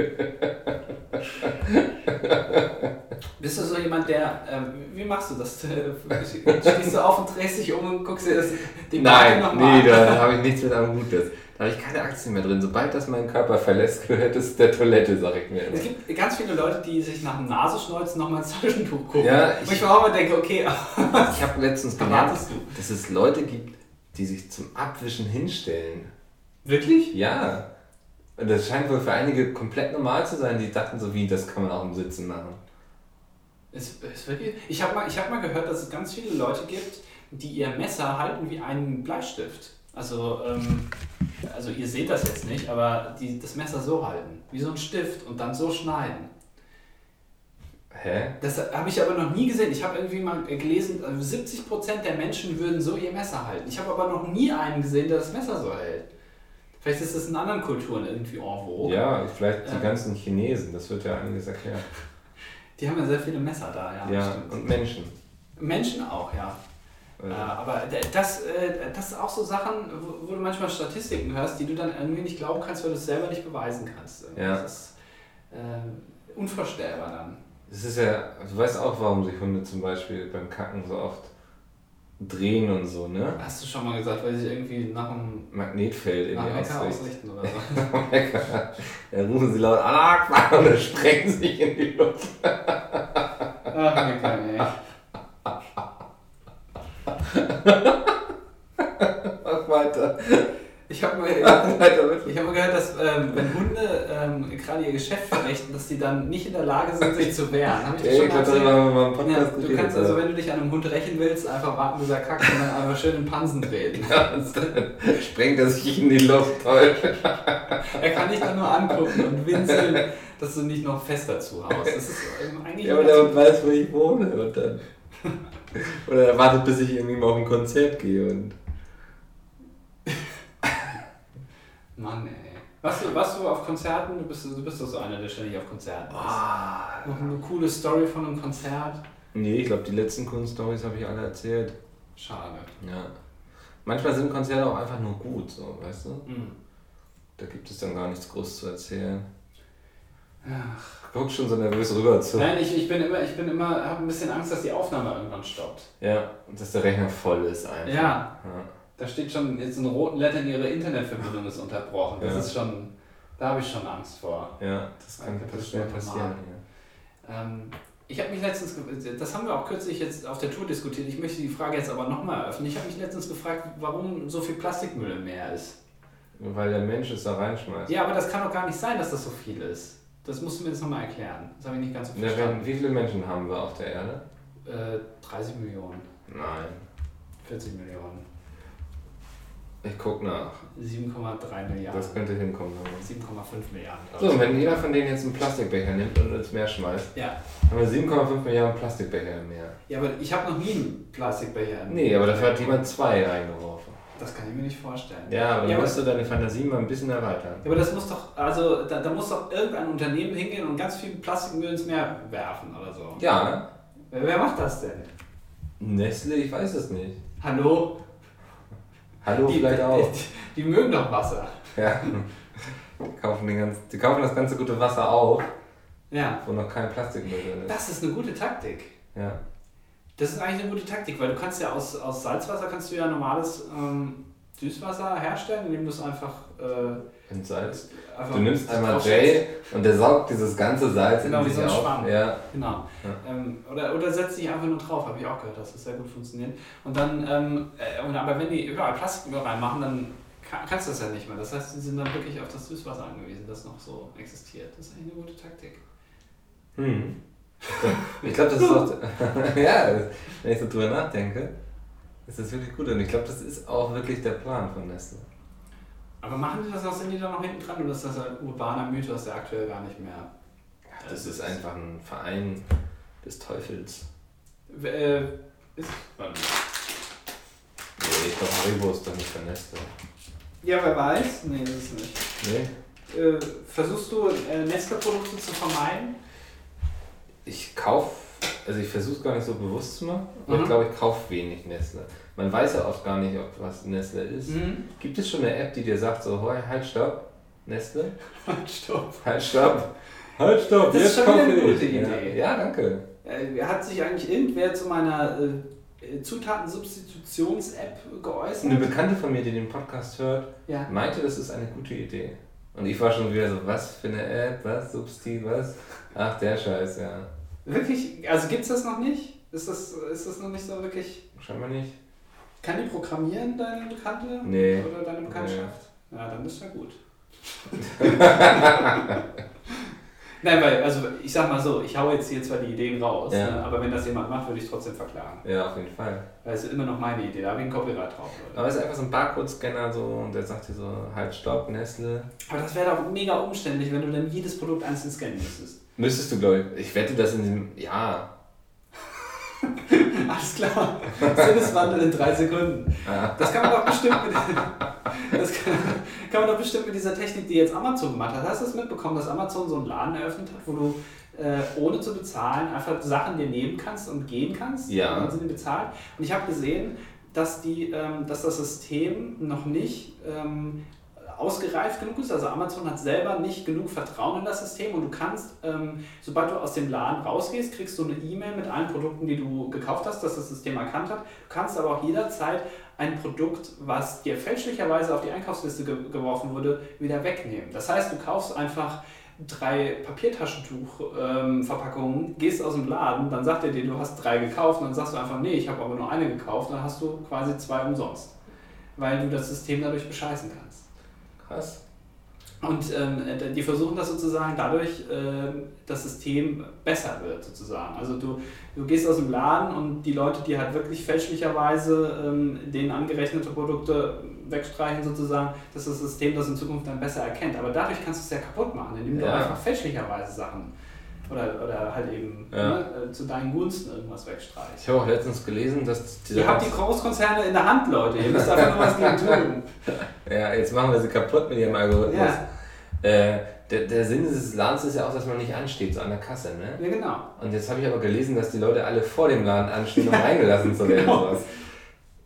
Bist du so jemand, der, ähm, wie machst du das? Stehst du auf und drehst dich um und guckst dir das, die Nein, nochmal nee, da habe ich nichts mit am Gutes. Da habe ich keine Aktien mehr drin. Sobald das meinen Körper verlässt, gehört es der Toilette, sag ich mir immer. Es gibt ganz viele Leute, die sich nach dem Nasenschneuzen nochmal ins Taschentuch gucken. Ja, ich- ich mir auch immer denke, okay, Ich habe letztens gelernt, du? dass es Leute gibt, die sich zum Abwischen hinstellen. Wirklich? Ja. Und das scheint wohl für einige komplett normal zu sein, die dachten so wie, das kann man auch im Sitzen machen. Ist, ist wirklich? Ich habe mal, ich hab mal gehört, dass es ganz viele Leute gibt, die ihr Messer halten wie einen Bleistift. Also, ähm, also ihr seht das jetzt nicht, aber die das Messer so halten, wie so ein Stift und dann so schneiden. Hä? Das habe ich aber noch nie gesehen. Ich habe irgendwie mal gelesen, also 70% der Menschen würden so ihr Messer halten. Ich habe aber noch nie einen gesehen, der das Messer so hält. Vielleicht ist das in anderen Kulturen irgendwie en vogue. Ja, vielleicht die Ähm. ganzen Chinesen, das wird ja einiges erklärt. Die haben ja sehr viele Messer da, ja. Ja, stimmt. und Menschen. Menschen auch, ja. Äh, Also, aber das, äh, das sind auch so Sachen, wo, wo du manchmal Statistiken hörst, die du dann irgendwie nicht glauben kannst, weil du es selber nicht beweisen kannst. Ja. Das ist äh, unvorstellbar dann. Es ist ja, du weißt auch, warum sich Hunde zum Beispiel beim Kacken so oft drehen und so, ne? Hast du schon mal gesagt, weil sie irgendwie nach dem Magnetfeld in die Mecker ausrichten oder so. Dann rufen sie laut Allah und dann sprengen sie sich in die Luft. Ach, Mecker, ey. Mach weiter. Ich habe mal, hab mal gehört, dass ähm, wenn Hunde ähm, gerade ihr Geschäft verrichten, dass die dann nicht in der Lage sind, sich zu wehren. Hab ich das schon mal Ja, du kannst also, wenn du dich an einem Hund rächen willst, einfach warten, bis er kackt und dann einfach schön in Pansen treten. ja, sprengt er sich in die Luft. Toll. Er kann dich dann nur angucken und winseln, dass du nicht noch fester zuhaust. Das ist eigentlich Ja, aber der Hund weiß, wo ich wohne. Und dann. Oder er wartet, bis ich irgendwie mal auf ein Konzert gehe. Und Mann, ey. Warst du, warst du auf Konzerten? Du bist, du bist doch so einer, der ständig auf Konzerten ist. Ah. Noch eine coole Story von einem Konzert? Nee, ich glaube, die letzten Kunststories habe ich alle erzählt. Schade. Ja. Manchmal sind Konzerte auch einfach nur gut, so, weißt du? Hm. Da gibt es dann gar nichts groß zu erzählen. Ach. Guck schon so nervös rüber zu. Nein, ich, ich bin immer, ich bin immer, habe ein bisschen Angst, dass die Aufnahme irgendwann stoppt. Ja, und dass der Rechner voll ist einfach. Ja. ja. Da steht schon jetzt in roten Lettern, ihre Internetverbindung ist unterbrochen. Das Ja. ist schon, da habe ich schon Angst vor. Ja, das kann Das schnell passieren. normal. Ähm, ich habe mich letztens, das haben wir auch kürzlich jetzt auf der Tour diskutiert, ich möchte die Frage jetzt aber nochmal eröffnen. Ich habe mich letztens gefragt, warum so viel Plastikmüll im Meer ist. Ja. Weil der Mensch es da reinschmeißt. Ja, aber das kann doch gar nicht sein, dass das so viel ist. Das musst du mir jetzt nochmal erklären. Das habe ich nicht ganz so verstanden. wenn, wie viele Menschen haben wir auf der Erde? Äh, 30 Millionen, Nein. 40 Millionen, Ich guck nach. 7,3 Milliarden, Das könnte hinkommen. 7,5 Milliarden. So, und wenn jeder von denen jetzt einen Plastikbecher nimmt und ins Meer schmeißt, ja. haben wir 7,5 Milliarden Plastikbecher im Meer. ja, aber ich habe noch nie einen Plastikbecher. im- Nee, aber dafür hat jemand zwei reingeworfen. Das kann ich mir nicht vorstellen. Ja, aber Ja, aber- musst du deine Fantasie mal ein bisschen erweitern. Ja, aber das muss doch, also da, da muss doch irgendein Unternehmen hingehen und ganz viel Plastikmüll ins Meer werfen oder so. Ja, ne? Wer, wer macht das denn? Nestle, ich weiß es nicht. Hallo? Hallo, vielleicht auch. Die, die mögen doch Wasser. Ja. Die kaufen, den ganz, die kaufen das ganze gute Wasser auf Ja. wo noch kein Plastik mehr drin ist. Das ist eine gute Taktik. Ja. Das ist eigentlich eine gute Taktik, weil du kannst ja aus, aus Salzwasser kannst du ja normales ähm, Süßwasser herstellen, indem du es einfach, äh, einfach Du nimmst einmal. Jay und der saugt dieses ganze Salz Genau, in wie sich so auf. Schwamm. Ja. Genau. Ja. Ähm, oder, oder setzt dich einfach nur drauf, habe ich auch gehört, dass das sehr gut funktioniert. Und dann, ähm, äh, aber wenn die überall Plastik reinmachen, dann kann, kannst du das ja nicht mehr. Das heißt, die sind dann wirklich auf das Süßwasser angewiesen, das noch so existiert. Das ist eigentlich eine gute Taktik. Hm. Ich glaube, das ist auch. ja, wenn ich so drüber nachdenke, ist das wirklich gut. Und ich glaube, das ist auch wirklich der Plan von Nestle. Aber machen die das noch, sind die da noch hinten dran oder ist das ein urbaner Mythos, der aktuell gar nicht mehr Das ist einfach ein Verein des Teufels. Äh, ist, warte. Nee, ich glaube, Haribo ist doch nicht von Nestle. ja, wer weiß? Nee, das ist nicht. Nee. Äh, versuchst du äh, Nestle-Produkte zu vermeiden? Ich kaufe, also ich versuche es gar nicht so bewusst zu machen, aber Mhm. ich glaube, ich kaufe wenig Nestle. Man weiß ja oft gar nicht, ob was Nestle ist. Mhm. Gibt es schon eine App, die dir sagt, so, hoi, halt, stopp, Nestle? Stopp. Halt, stopp. Halt, stopp, Das ist jetzt schon wieder kaufe eine gute Ja. Idee. Ja, danke. Äh, hat sich eigentlich irgendwer zu meiner äh, Zutatensubstitutions-App geäußert? Eine Bekannte von mir, die den Podcast hört, Ja. meinte, das ist eine gute Idee. Und ich war schon wieder so, was für eine App, was, Substi, was? Ach, der Scheiß, ja. Wirklich? Also gibt es das noch nicht? Ist das, ist das noch nicht so wirklich. Scheinbar nicht. Kann die programmieren, deine Bekannte? Nee. Oder deine Bekanntschaft? Ja, dann ist ja gut. Nein, weil, also ich sag mal so, ich hau jetzt hier zwar die Ideen raus, Ja. ne, aber wenn das jemand macht, würde ich trotzdem verklagen. Ja, auf jeden Fall. Weil es ist immer noch meine Idee, da habe ich ein Copyright drauf. Leute. Aber es ist einfach so ein Barcode-Scanner so und der sagt dir so, halt, stopp, Nestle. Aber das wäre doch mega umständlich, wenn du dann jedes Produkt einzeln scannen müsstest. Müsstest du, glaube ich. Ich wette, dass in diesem, ja. Alles klar. Sinneswandel in drei Sekunden. Das kann man doch bestimmt mit, das kann, kann man doch bestimmt mit dieser Technik, die jetzt Amazon gemacht hat. Hast du es mitbekommen, dass Amazon so einen Laden eröffnet hat, wo du äh, ohne zu bezahlen einfach Sachen dir nehmen kannst und gehen kannst? Ja. Und dann sind die bezahlt. Und ich habe gesehen, dass, die, ähm, dass das System noch nicht ähm, ausgereift genug ist. Also Amazon hat selber nicht genug Vertrauen in das System und du kannst, ähm, sobald du aus dem Laden rausgehst, kriegst du eine E-Mail mit allen Produkten, die du gekauft hast, dass das System erkannt hat. Du kannst aber auch jederzeit ein Produkt, was dir fälschlicherweise auf die Einkaufsliste ge geworfen wurde, wieder wegnehmen. Das heißt, du kaufst einfach drei Papiertaschentuch-Verpackungen, gehst aus dem Laden, dann sagt er dir, du hast drei gekauft und dann sagst du einfach, nee, ich habe aber nur eine gekauft, dann hast du quasi zwei umsonst. Weil du das System dadurch bescheißen kannst. Krass. Und ähm, die versuchen das sozusagen dadurch, ähm, das System besser wird sozusagen. Also du, du gehst aus dem Laden und die Leute, die halt wirklich fälschlicherweise ähm, denen angerechnete Produkte wegstreichen sozusagen, dass das System das in Zukunft dann besser erkennt. Aber dadurch kannst du es ja kaputt machen, indem du Ja. einfach fälschlicherweise Sachen oder, oder halt eben Ja. ne, äh, zu deinen Gunsten irgendwas wegstreichst. Ich habe auch letztens gelesen, dass. Ihr habt die Großkonzerne in der Hand, Leute. Ihr müsst einfach nur was gegen tun. Ja, jetzt machen wir sie kaputt mit ihrem Algorithmus. Ja. Äh, der, der Sinn dieses Ladens ist ja auch, dass man nicht ansteht, so an der Kasse, ne? Ja, genau. Und jetzt habe ich aber gelesen, dass die Leute alle vor dem Laden anstehen, um reingelassen zu werden. Genau.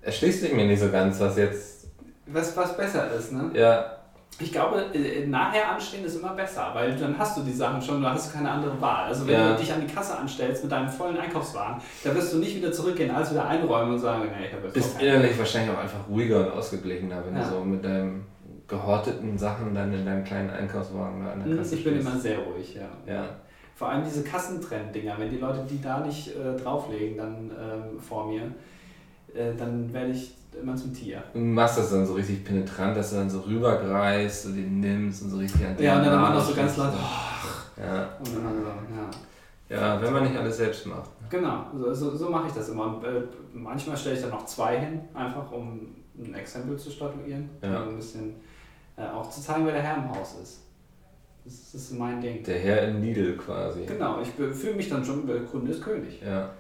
Erschließt sich mir nicht so ganz, was jetzt. Was, was besser ist, ne? Ja, Ich glaube, äh, nachher anstehen ist immer besser, weil dann hast du die Sachen schon, da hast du keine andere Wahl. Also wenn Ja. du dich an die Kasse anstellst mit deinem vollen Einkaufswagen, da wirst du nicht wieder zurückgehen, alles wieder einräumen und sagen, nee, ich habe jetzt bist innerlich wahrscheinlich auch einfach ruhiger und ausgeglichener, wenn Ja. du so mit deinem gehorteten Sachen dann in deinem kleinen Einkaufswagen da an der Hm, Kasse Ich bin stehst. immer sehr ruhig, ja. Ja. Vor allem diese Kassentrend-Dinger, wenn die Leute die da nicht äh, drauflegen, dann ähm, vor mir, äh, dann werde ich immer zum Tier. Du machst das dann so richtig penetrant, dass du dann so rübergreifst und den nimmst und so richtig an Ja, und dann immer noch so ganz laut. schießt. Ja. Und dann so, ja. ja, wenn man nicht alles selbst macht. Genau, so, so, so mache ich das immer. Und, äh, manchmal stelle ich dann noch zwei hin, einfach um ein Exempel zu statuieren. Ja. Um ein bisschen äh, auch zu zeigen, wer der Herr im Haus ist. Das, ist- mein Ding. Der Herr im Lidl quasi. Genau, ich fühle mich dann schon, der Kunde ist König. Ja.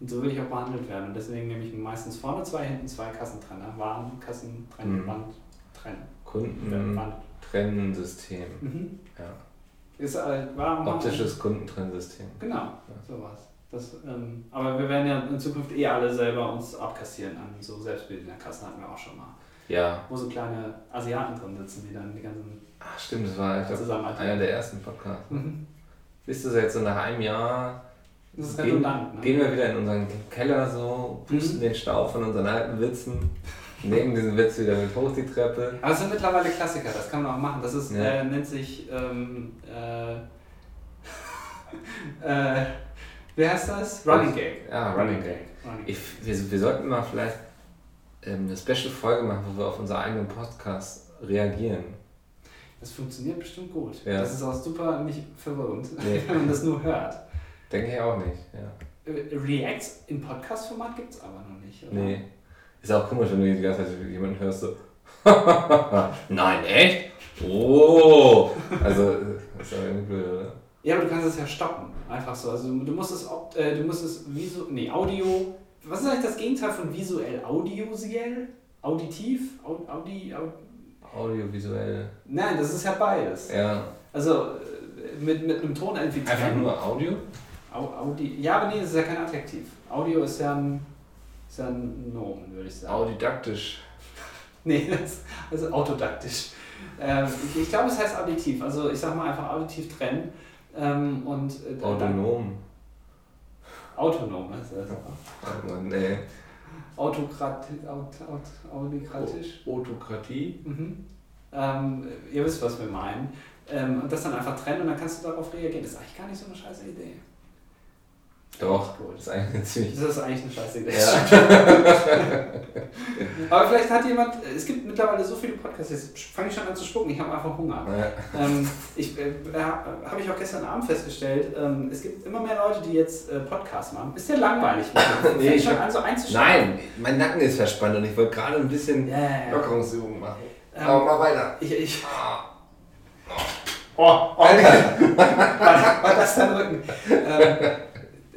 Und so will ich auch behandelt werden. Und deswegen nehme ich meistens vorne zwei, hinten zwei Kassentrenner. Waren, Kassen, trennen, Mhm. Wand, trennen. Kunden Wand. Trennensystem. Mhm. Ja. Ist, äh, war Optisches Kundentrennensystem. Genau, sowas. Das, ähm, aber wir werden ja in Zukunft eh alle selber uns abkassieren an so selbstbedienender Kassen hatten wir auch schon mal. Ja. Wo so kleine Asiaten drin sitzen, die dann die ganzen. Ach stimmt, das war glaub, einer der ersten Podcasts. Mhm. bist du so jetzt so nach einem Jahr, Das ist gehen, redundant. Ne? gehen wir wieder in unseren Keller so, pusten Mhm. den Staub von unseren alten Witzen, nehmen diesen Witz wieder mit hoch die Treppe. Aber es sind mittlerweile Klassiker, das kann man auch machen. Das ist, Ja. äh, nennt sich, ähm, äh, äh, wie heißt das? Running Gag. Ja, Running Gag. Running Gag. Ich, wir, wir sollten mal vielleicht ähm, eine Special-Folge machen, wo wir auf unseren eigenen Podcast reagieren. Das funktioniert bestimmt gut. Ja. Das ist auch super nicht verwirrend, Nee. wenn man das nur hört. Denke ich auch nicht, ja. Äh, Reacts im Podcast-Format gibt es aber noch nicht, oder? Nee. Ist auch komisch, wenn du die ganze Zeit jemanden hörst, so. Nein, echt? Oh! Also, das ist aber irgendwie blöd, oder? Ja, aber du kannst es ja stoppen. Einfach so. Also du musst es, opt- äh, du musst es visu nee, Audio. Was ist eigentlich das Gegenteil von visuell? Audiovisuell? Auditiv? Au, Audi, Au, Audiovisuell. Nein, das ist ja beides. Ja. Also äh, mit, mit einem Ton irgendwie Einfach nur Audio? Au, Audi, ja, aber nee, das ist ja kein Adjektiv. Audio ist ja ein, ist ja ein Nomen, würde ich sagen. Audidaktisch. Nee, das, das ist autodaktisch. Ähm, ich, ich glaube, es heißt auditiv. Also ich sag mal einfach auditiv trennen. Ähm, und äh, Autonom. autonom ist das. Oh Mann, nee. Autokratisch. Aut, aut. Autokratie? Mhm. Ähm, ihr wisst, was wir meinen. Ähm, und das dann einfach trennen und dann kannst du darauf reagieren. Das ist eigentlich gar nicht so eine scheiße Idee. Doch, Gut. das ist eigentlich eine ziemlich. Das ist eigentlich eine scheiße Idee. Ja. Aber vielleicht hat jemand, es gibt mittlerweile so viele Podcasts, jetzt fange ich schon an zu spucken, ich habe einfach Hunger. Ja. Ähm, ich, äh, habe ich auch gestern Abend festgestellt, ähm, es gibt immer mehr Leute, die jetzt äh, Podcasts machen. Ist ja langweilig. Nee, ich schon an, so einzuschlafen. Nein, mein Nacken ist verspannt und ich wollte gerade ein bisschen Ja, ja. Lockerungsübungen machen. Ähm, Aber mal weiter. Ich, ich, Ah. oh, Alter! war, war das dein Rücken? Ähm,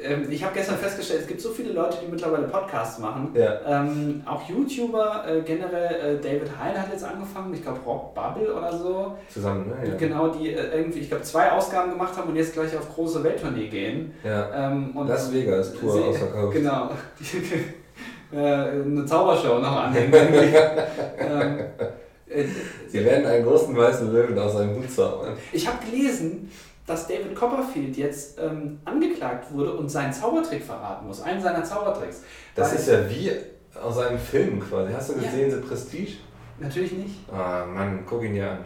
ähm, ich habe gestern festgestellt, es gibt so viele Leute, die mittlerweile Podcasts machen. Ja. Ähm, auch YouTuber, äh, generell, äh, David Hein hat jetzt angefangen, ich glaube Rock Bubble oder so. Zusammen, ne? Ja. Genau, die äh, irgendwie, ich glaube, zwei Ausgaben gemacht haben und jetzt gleich auf große Welttournee gehen. ja. Ähm, und Las Vegas Tour Sie- ausverkauft. Genau. äh, eine Zaubershow noch anhängen. ähm, äh, Sie werden einen großen weißen Löwen aus einem Hut zaubern. ich habe gelesen, dass David Copperfield jetzt ähm, angeklagt wurde und seinen Zaubertrick verraten muss. Einen seiner Zaubertricks. Das Weil- ist ja wie aus einem Film quasi. Hast du Ja. gesehen, The Prestige? Natürlich nicht. Ah, Mann, guck ihn dir an.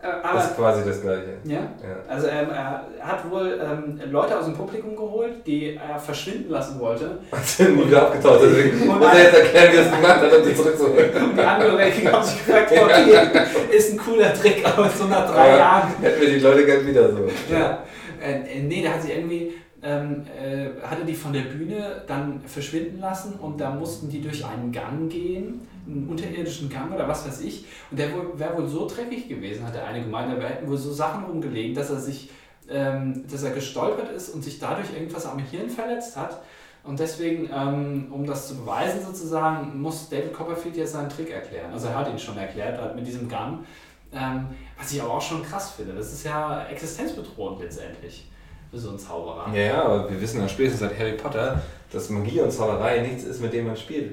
Äh, Das aber, ist quasi das Gleiche. ja. Ja. Also ähm, er hat wohl ähm, Leute aus dem Publikum geholt, die er verschwinden lassen wollte. Hat er nie wieder abgetaucht. Deswegen Und muss er jetzt erklären, wie er es gemacht hat, um die zurückzuholen. Und die Angehörigen haben sich gefragt, okay, ist ein cooler Trick, aber so nach drei Aber Jahren Hätten wir die Leute gern wieder so. Ja, äh, äh, nee, der hat sie irgendwie, ähm, äh, hatte die von der Bühne dann verschwinden lassen und da mussten die durch einen Gang gehen, einen unterirdischen Gang oder was weiß ich. Und der wäre wohl so dreckig gewesen, hat der eine gemeint, da hätten wohl so Sachen rumgelegen, dass er sich, ähm, dass er gestolpert ist und sich dadurch irgendwas am Hirn verletzt hat. Und deswegen, ähm, um das zu beweisen sozusagen, muss David Copperfield jetzt seinen Trick erklären. Also er hat ihn schon erklärt, halt mit diesem Gun. Ähm, was ich aber auch schon krass finde. Das ist ja existenzbedrohend letztendlich für so einen Zauberer. Ja, ja, aber wir wissen ja spätestens seit Harry Potter, dass Magie und Zauberei nichts ist, mit dem man spielt.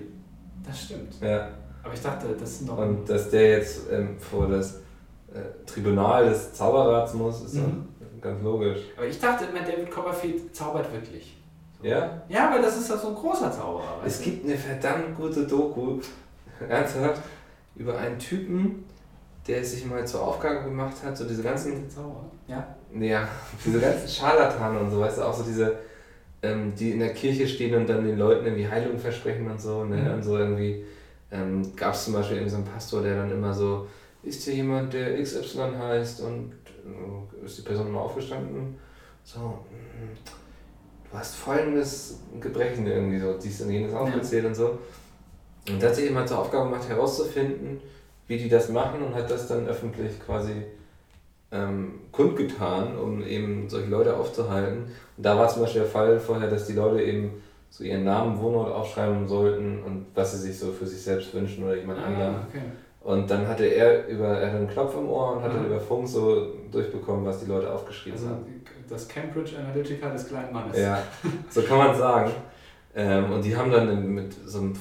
Das stimmt. Ja. Aber ich dachte, das sind doch. Und dass der jetzt ähm, vor das äh, Tribunal des Zauberrats muss, ist Mhm. doch ganz logisch. aber ich dachte immer, David Copperfield zaubert wirklich. Ja? Ja, weil das ist ja so ein großer Zauberer. Es gibt eine verdammt gute Doku, ernsthaft, über einen Typen, der es sich mal zur Aufgabe gemacht hat, so diese ganzen, Zauberer. Ja. ja, diese ganzen Scharlatane und so, weißt du, auch so diese, ähm, die in der Kirche stehen und dann den Leuten irgendwie Heilung versprechen und so, ne, Mhm. und so irgendwie, ähm, gab es zum Beispiel irgendwie so einen Pastor, der dann immer so, ist hier jemand, der XY heißt und äh, ist die Person mal aufgestanden, so, mm, du hast folgendes Gebrechen irgendwie so, dies und jenes aufgezählt und so. Und da hat sich jemand zur Aufgabe gemacht, herauszufinden, wie die das machen und hat das dann öffentlich quasi ähm, kundgetan, um eben solche Leute aufzuhalten. Und da war zum Beispiel der Fall vorher, dass die Leute eben so ihren Namen, Wohnort aufschreiben sollten und was sie sich so für sich selbst wünschen oder jemand anderen. Ah, okay. Und dann hatte er über, er hatte einen Knopf im Ohr und hat dann Mhm. über Funk so durchbekommen, was die Leute aufgeschrieben Also haben. das Cambridge Analytica des kleinen Mannes. Ja, so kann man sagen. Ähm, und die haben dann mit so einem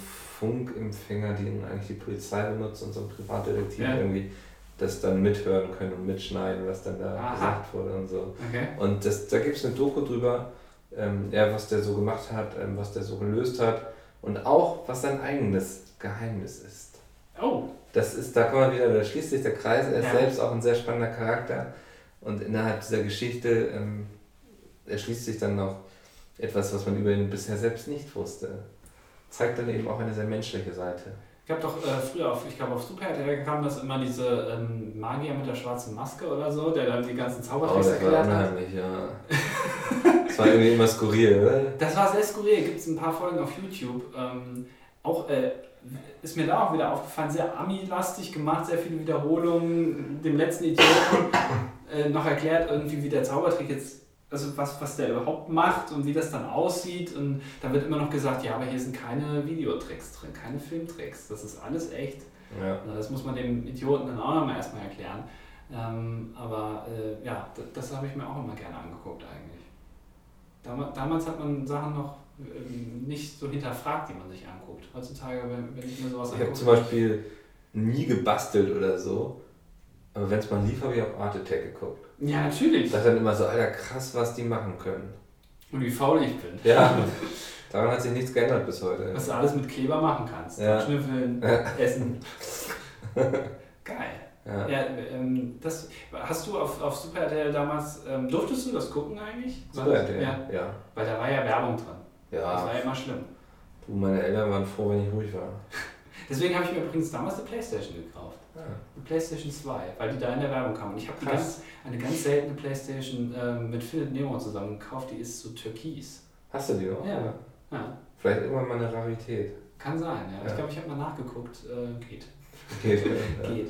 Funkempfänger, den eigentlich die Polizei benutzt und so ein Privatdetektiv Ja. irgendwie das dann mithören können und mitschneiden, was dann da Aha. gesagt wurde und so. Okay. Und das, da gibt es eine Doku drüber, ähm, ja, was der so gemacht hat, ähm, was der so gelöst hat und auch, was sein eigenes Geheimnis ist. Oh, Das ist, da kommt man wieder, da schließt sich der Kreis, er ist Ja. selbst auch ein sehr spannender Charakter und innerhalb dieser Geschichte ähm, erschließt sich dann noch etwas, was man über ihn bisher selbst nicht wusste. Zeigt dann eben auch eine sehr menschliche Seite. ich habe doch äh, früher auf, ich glaube auf Super RTL kam das immer diese ähm, Magier mit der schwarzen Maske oder so, der dann die ganzen Oh, Zaubertricks das war erklärt hat. unheimlich, ja. Das war irgendwie immer skurril, oder? Das war sehr skurril, gibt es ein paar Folgen auf YouTube. Ähm, auch äh, ist mir da auch wieder aufgefallen, sehr Ami-lastig gemacht, sehr viele Wiederholungen, dem letzten Idioten äh, noch erklärt, irgendwie wie der Zaubertrick jetzt, also was, was der überhaupt macht und wie das dann aussieht. Und da wird immer noch gesagt, ja, aber hier sind keine Videotricks drin, keine Filmtricks. Das ist alles echt. Ja. Das muss man dem Idioten dann auch nochmal erstmal erklären. Ähm, aber äh, ja, das, das habe ich mir auch immer gerne angeguckt eigentlich. Damals, damals hat man Sachen noch ähm, nicht so hinterfragt, die man sich anguckt. Heutzutage, wenn, wenn ich mir sowas Ich habe angucke. zum Beispiel nie gebastelt oder so, aber wenn es mal lief, habe ich auf Art Attack geguckt. Ja, Ich natürlich. dachte dann immer so, Alter, krass, was die machen können. Und wie faul ich bin. Ja, daran hat sich nichts geändert bis heute. Was du alles mit Kleber machen kannst. Ja. Schnüffeln, essen. Geil. Ja. Ja, ähm, das, hast du auf, auf Super RTL damals, ähm, durftest du das gucken eigentlich? Super das- RTL, Ja, ja. weil da war ja Werbung drin. Das Ja, war ja immer schlimm. du, meine Eltern waren froh, wenn ich ruhig war. Deswegen habe ich mir übrigens damals eine Playstation gekauft. Ja. Eine Playstation 2, weil die da in der Werbung kam. Und ich habe die eine ganz seltene Playstation ähm, mit Philipp Nemo zusammen gekauft, die ist so türkis. Hast du die noch? Ja. Ja, Vielleicht irgendwann mal eine Rarität. kann sein, ja. Ich Ja. glaube, ich habe mal nachgeguckt. Äh, geht. Geht. ja. Geht.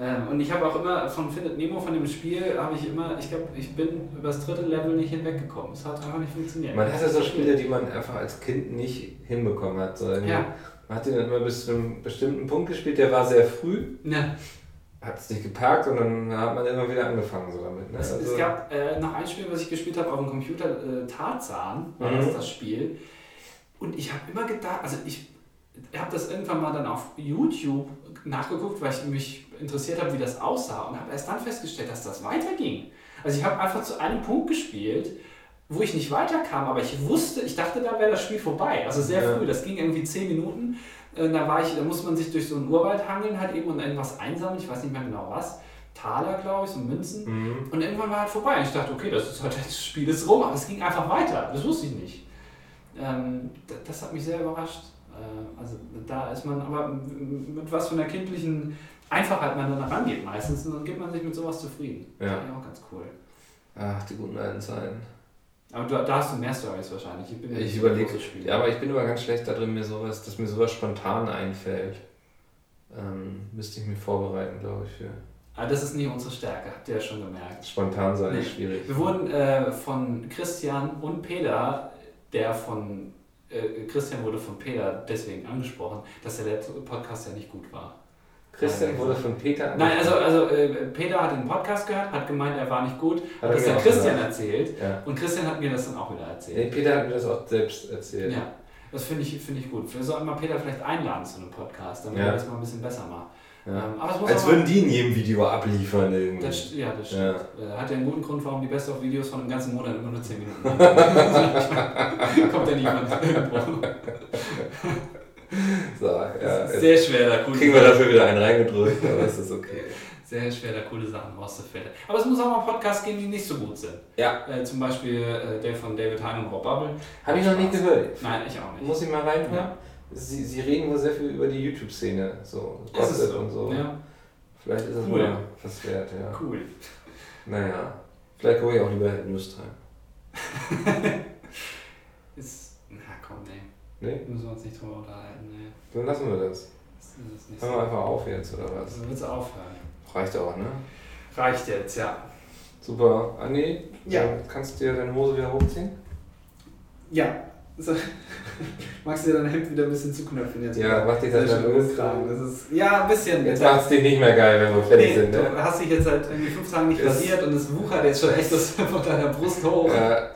Ähm, und ich habe auch immer von Findet Nemo, von dem Spiel, habe ich immer, ich glaube, ich bin über das dritte Level nicht hinweggekommen. Es hat einfach nicht funktioniert. Man hatte so Spiele, die man einfach als Kind nicht hinbekommen hat. So Ja. Man hat den dann immer bis zu einem bestimmten Punkt gespielt, der war sehr früh, Ne. hat es nicht geparkt und dann hat man immer wieder angefangen so damit. Ne? Es, Also- es gab äh, noch ein Spiel, was ich gespielt habe auf dem Computer, äh, Tarzan, war Mhm. das das Spiel. Und ich habe immer gedacht, also ich habe das irgendwann mal dann auf YouTube nachgeguckt, weil ich mich interessiert habe, wie das aussah und habe erst dann festgestellt, dass das weiterging. Also ich habe einfach zu einem Punkt gespielt, wo ich nicht weiterkam, aber ich wusste, ich dachte, da wäre das Spiel vorbei. Also sehr Ja. früh, das ging irgendwie 10 Minuten. Äh, Da, war ich, da musste man sich durch so einen Urwald hangeln halt eben und irgendwas einsammeln, ich weiß nicht mehr genau was. Taler, glaube ich, so Münzen. Mhm. Und irgendwann war halt vorbei. Und ich dachte, okay, das ist halt das Spiel ist rum, aber es ging einfach weiter. Das wusste ich nicht. Ähm, d- das hat mich sehr überrascht. Äh, also da ist man, aber mit was von der kindlichen Einfachheit man dann rangeht meistens, und dann gibt man sich mit sowas zufrieden. Das Ja. finde ich auch ganz cool. Ach, die guten alten Zeiten. Aber du, da hast du mehr Stories wahrscheinlich. Ich, bin Ich überlege, ja, aber ich bin immer ganz schlecht darin, mir sowas, dass mir sowas spontan einfällt. Ähm, müsste ich mich vorbereiten, glaube ich, für Aber das ist nicht unsere Stärke, habt ihr ja schon gemerkt. spontan sein Nee. ist schwierig. Wir wurden äh, von Christian und Peter, der von äh, Christian wurde von Peter deswegen angesprochen, dass der letzte Podcast ja nicht gut war. Christian wurde von Peter Nein, also, also äh, Peter hat den Podcast gehört, hat gemeint, er war nicht gut, hat das dann Christian gesagt. erzählt Ja. und Christian hat mir das dann auch wieder Nee, erzählt. Peter hat mir das auch selbst erzählt. Ja, das finde ich, find ich gut. Wir sollten mal Peter vielleicht einladen zu einem Podcast, damit Ja. er das mal ein bisschen besser macht. Ja. Ähm, aber es muss Als auch mal- würden die in jedem Video abliefern irgendwie. Das, ja, das stimmt. Äh, Hat ja einen guten Grund, warum die Best-of-Videos von einem ganzen Monat immer nur 10 Minuten. Kommt ja niemand irgendwo. So, ja, sehr schwer, da coole kriegen wir dafür wieder einen reingedrückt, aber es ist okay. sehr schwer, da coole Sachen rauszufiltern. Aber es muss auch mal Podcasts geben, die nicht so gut sind. Ja. Äh, zum Beispiel äh, der von David Hein und Rob Bubble. Habe ich noch nicht gehört. Nein, ich auch nicht. Muss ich mal reinhören? Ja. Sie, sie reden wohl sehr viel über die YouTube-Szene, so Gossip und so. Ja, Vielleicht ist es Cool. mal was wert, ja. cool. Naja, vielleicht gucke ich auch lieber News Time. Nee. Müssen wir uns nicht drüber unterhalten, nee. Dann lassen wir das. Das ist nicht Hören wir einfach auf jetzt, oder was? Also willst du aufhören? Reicht auch, ne? Reicht jetzt, ja. Super. Andi, Ja. dann kannst du dir deine Hose wieder hochziehen? Ja. So. Magst du dir dein Hemd wieder ein bisschen zuknöpfen jetzt? Ja, mach dich das los. hochtragen. Das ist, ja, ein bisschen. Jetzt macht es dir nicht mehr geil, wenn wir fertig Nee, sind, du ne? hast dich jetzt seit irgendwie fünf Tagen nicht rasiert und es wuchert jetzt schon echt das von deiner Brust hoch. Ja,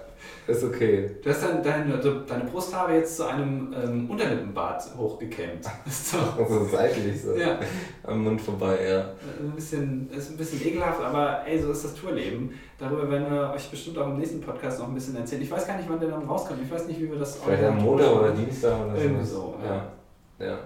Ist okay. Du hast dann deine, also deine Brusthaare jetzt zu einem ähm, Unterlippenbart hochgekämmt. Ist doch So seitlich so. ja, Am Mund vorbei, ja. ein bisschen, ist ein bisschen ekelhaft, aber ey, so ist das Tourleben. Darüber werden wir euch bestimmt auch im nächsten Podcast noch ein bisschen erzählen. Ich weiß gar nicht, wann der dann rauskommt. Ich weiß nicht, wie wir das Vielleicht am Montag oder Dienstag oder so. Irgendwie so, ja. Ja. Ähm,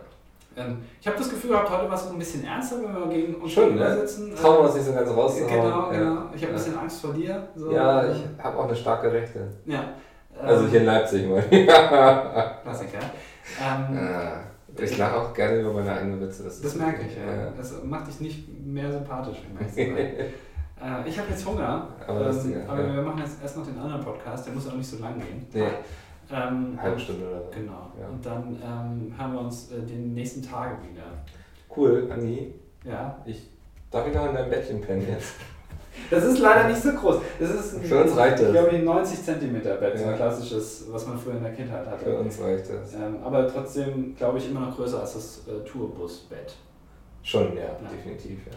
ich habe das Gefühl gehabt, heute war es so ein bisschen ernster, wenn wir gegen uns gegenüber ne? sitzen. Trauen wir uns nicht so ganz rauszuhauen. Genau, ja. genau. Ich habe ein Ja. bisschen Angst vor dir. So. Ja, ich habe auch eine starke Rechte. Ja. Also Ähm, hier in Leipzig mal. Klassiker. Ähm, Ah, ich lache auch gerne über meine eigenen Witze. Das ist merke ich, ja. Das macht dich nicht mehr sympathisch, äh, Ich habe jetzt Hunger, Aber ähm, aber ja. wir machen jetzt erst noch den anderen Podcast, der muss auch nicht so lang gehen. Nee, Ähm, halbe Stunde oder so. Genau. Ja. Und dann ähm, hören wir uns äh, den nächsten Tagen wieder. Cool, Anni. Ja. Ich darf ich noch in deinem Bettchen pennen jetzt? Das ist leider nicht so groß. Das ist ein, Für uns reicht das. Ich glaube, ein 90 cm Bett, so ein Ja. klassisches, was man früher in der Kindheit hatte. Für uns reicht das. Ähm, aber trotzdem, glaube ich, immer noch größer als das äh, Tourbus-Bett. Schon, ja, definitiv, ja.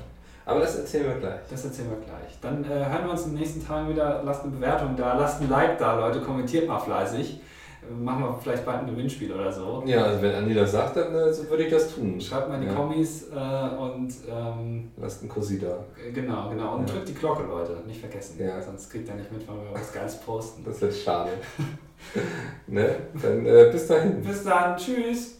Aber das erzählen wir gleich. Das erzählen wir gleich. Dann äh, hören wir uns in den nächsten Tagen wieder. Lasst eine Bewertung da, lasst ein Like da, Leute. Kommentiert mal fleißig. Machen wir vielleicht bald ein Gewinnspiel oder so. Ja, also wenn Andi das sagt, dann äh, so würde ich das tun. Schreibt mal in die ja. Kommis äh, und ähm, Lasst einen Kussi da. genau, genau. Und Ja. drückt die Glocke, Leute. Nicht vergessen. Ja. Sonst kriegt ihr nicht mit, wenn wir was Geiles posten. Das wird schade. ne? Dann äh, bis dahin. Bis dann. Tschüss.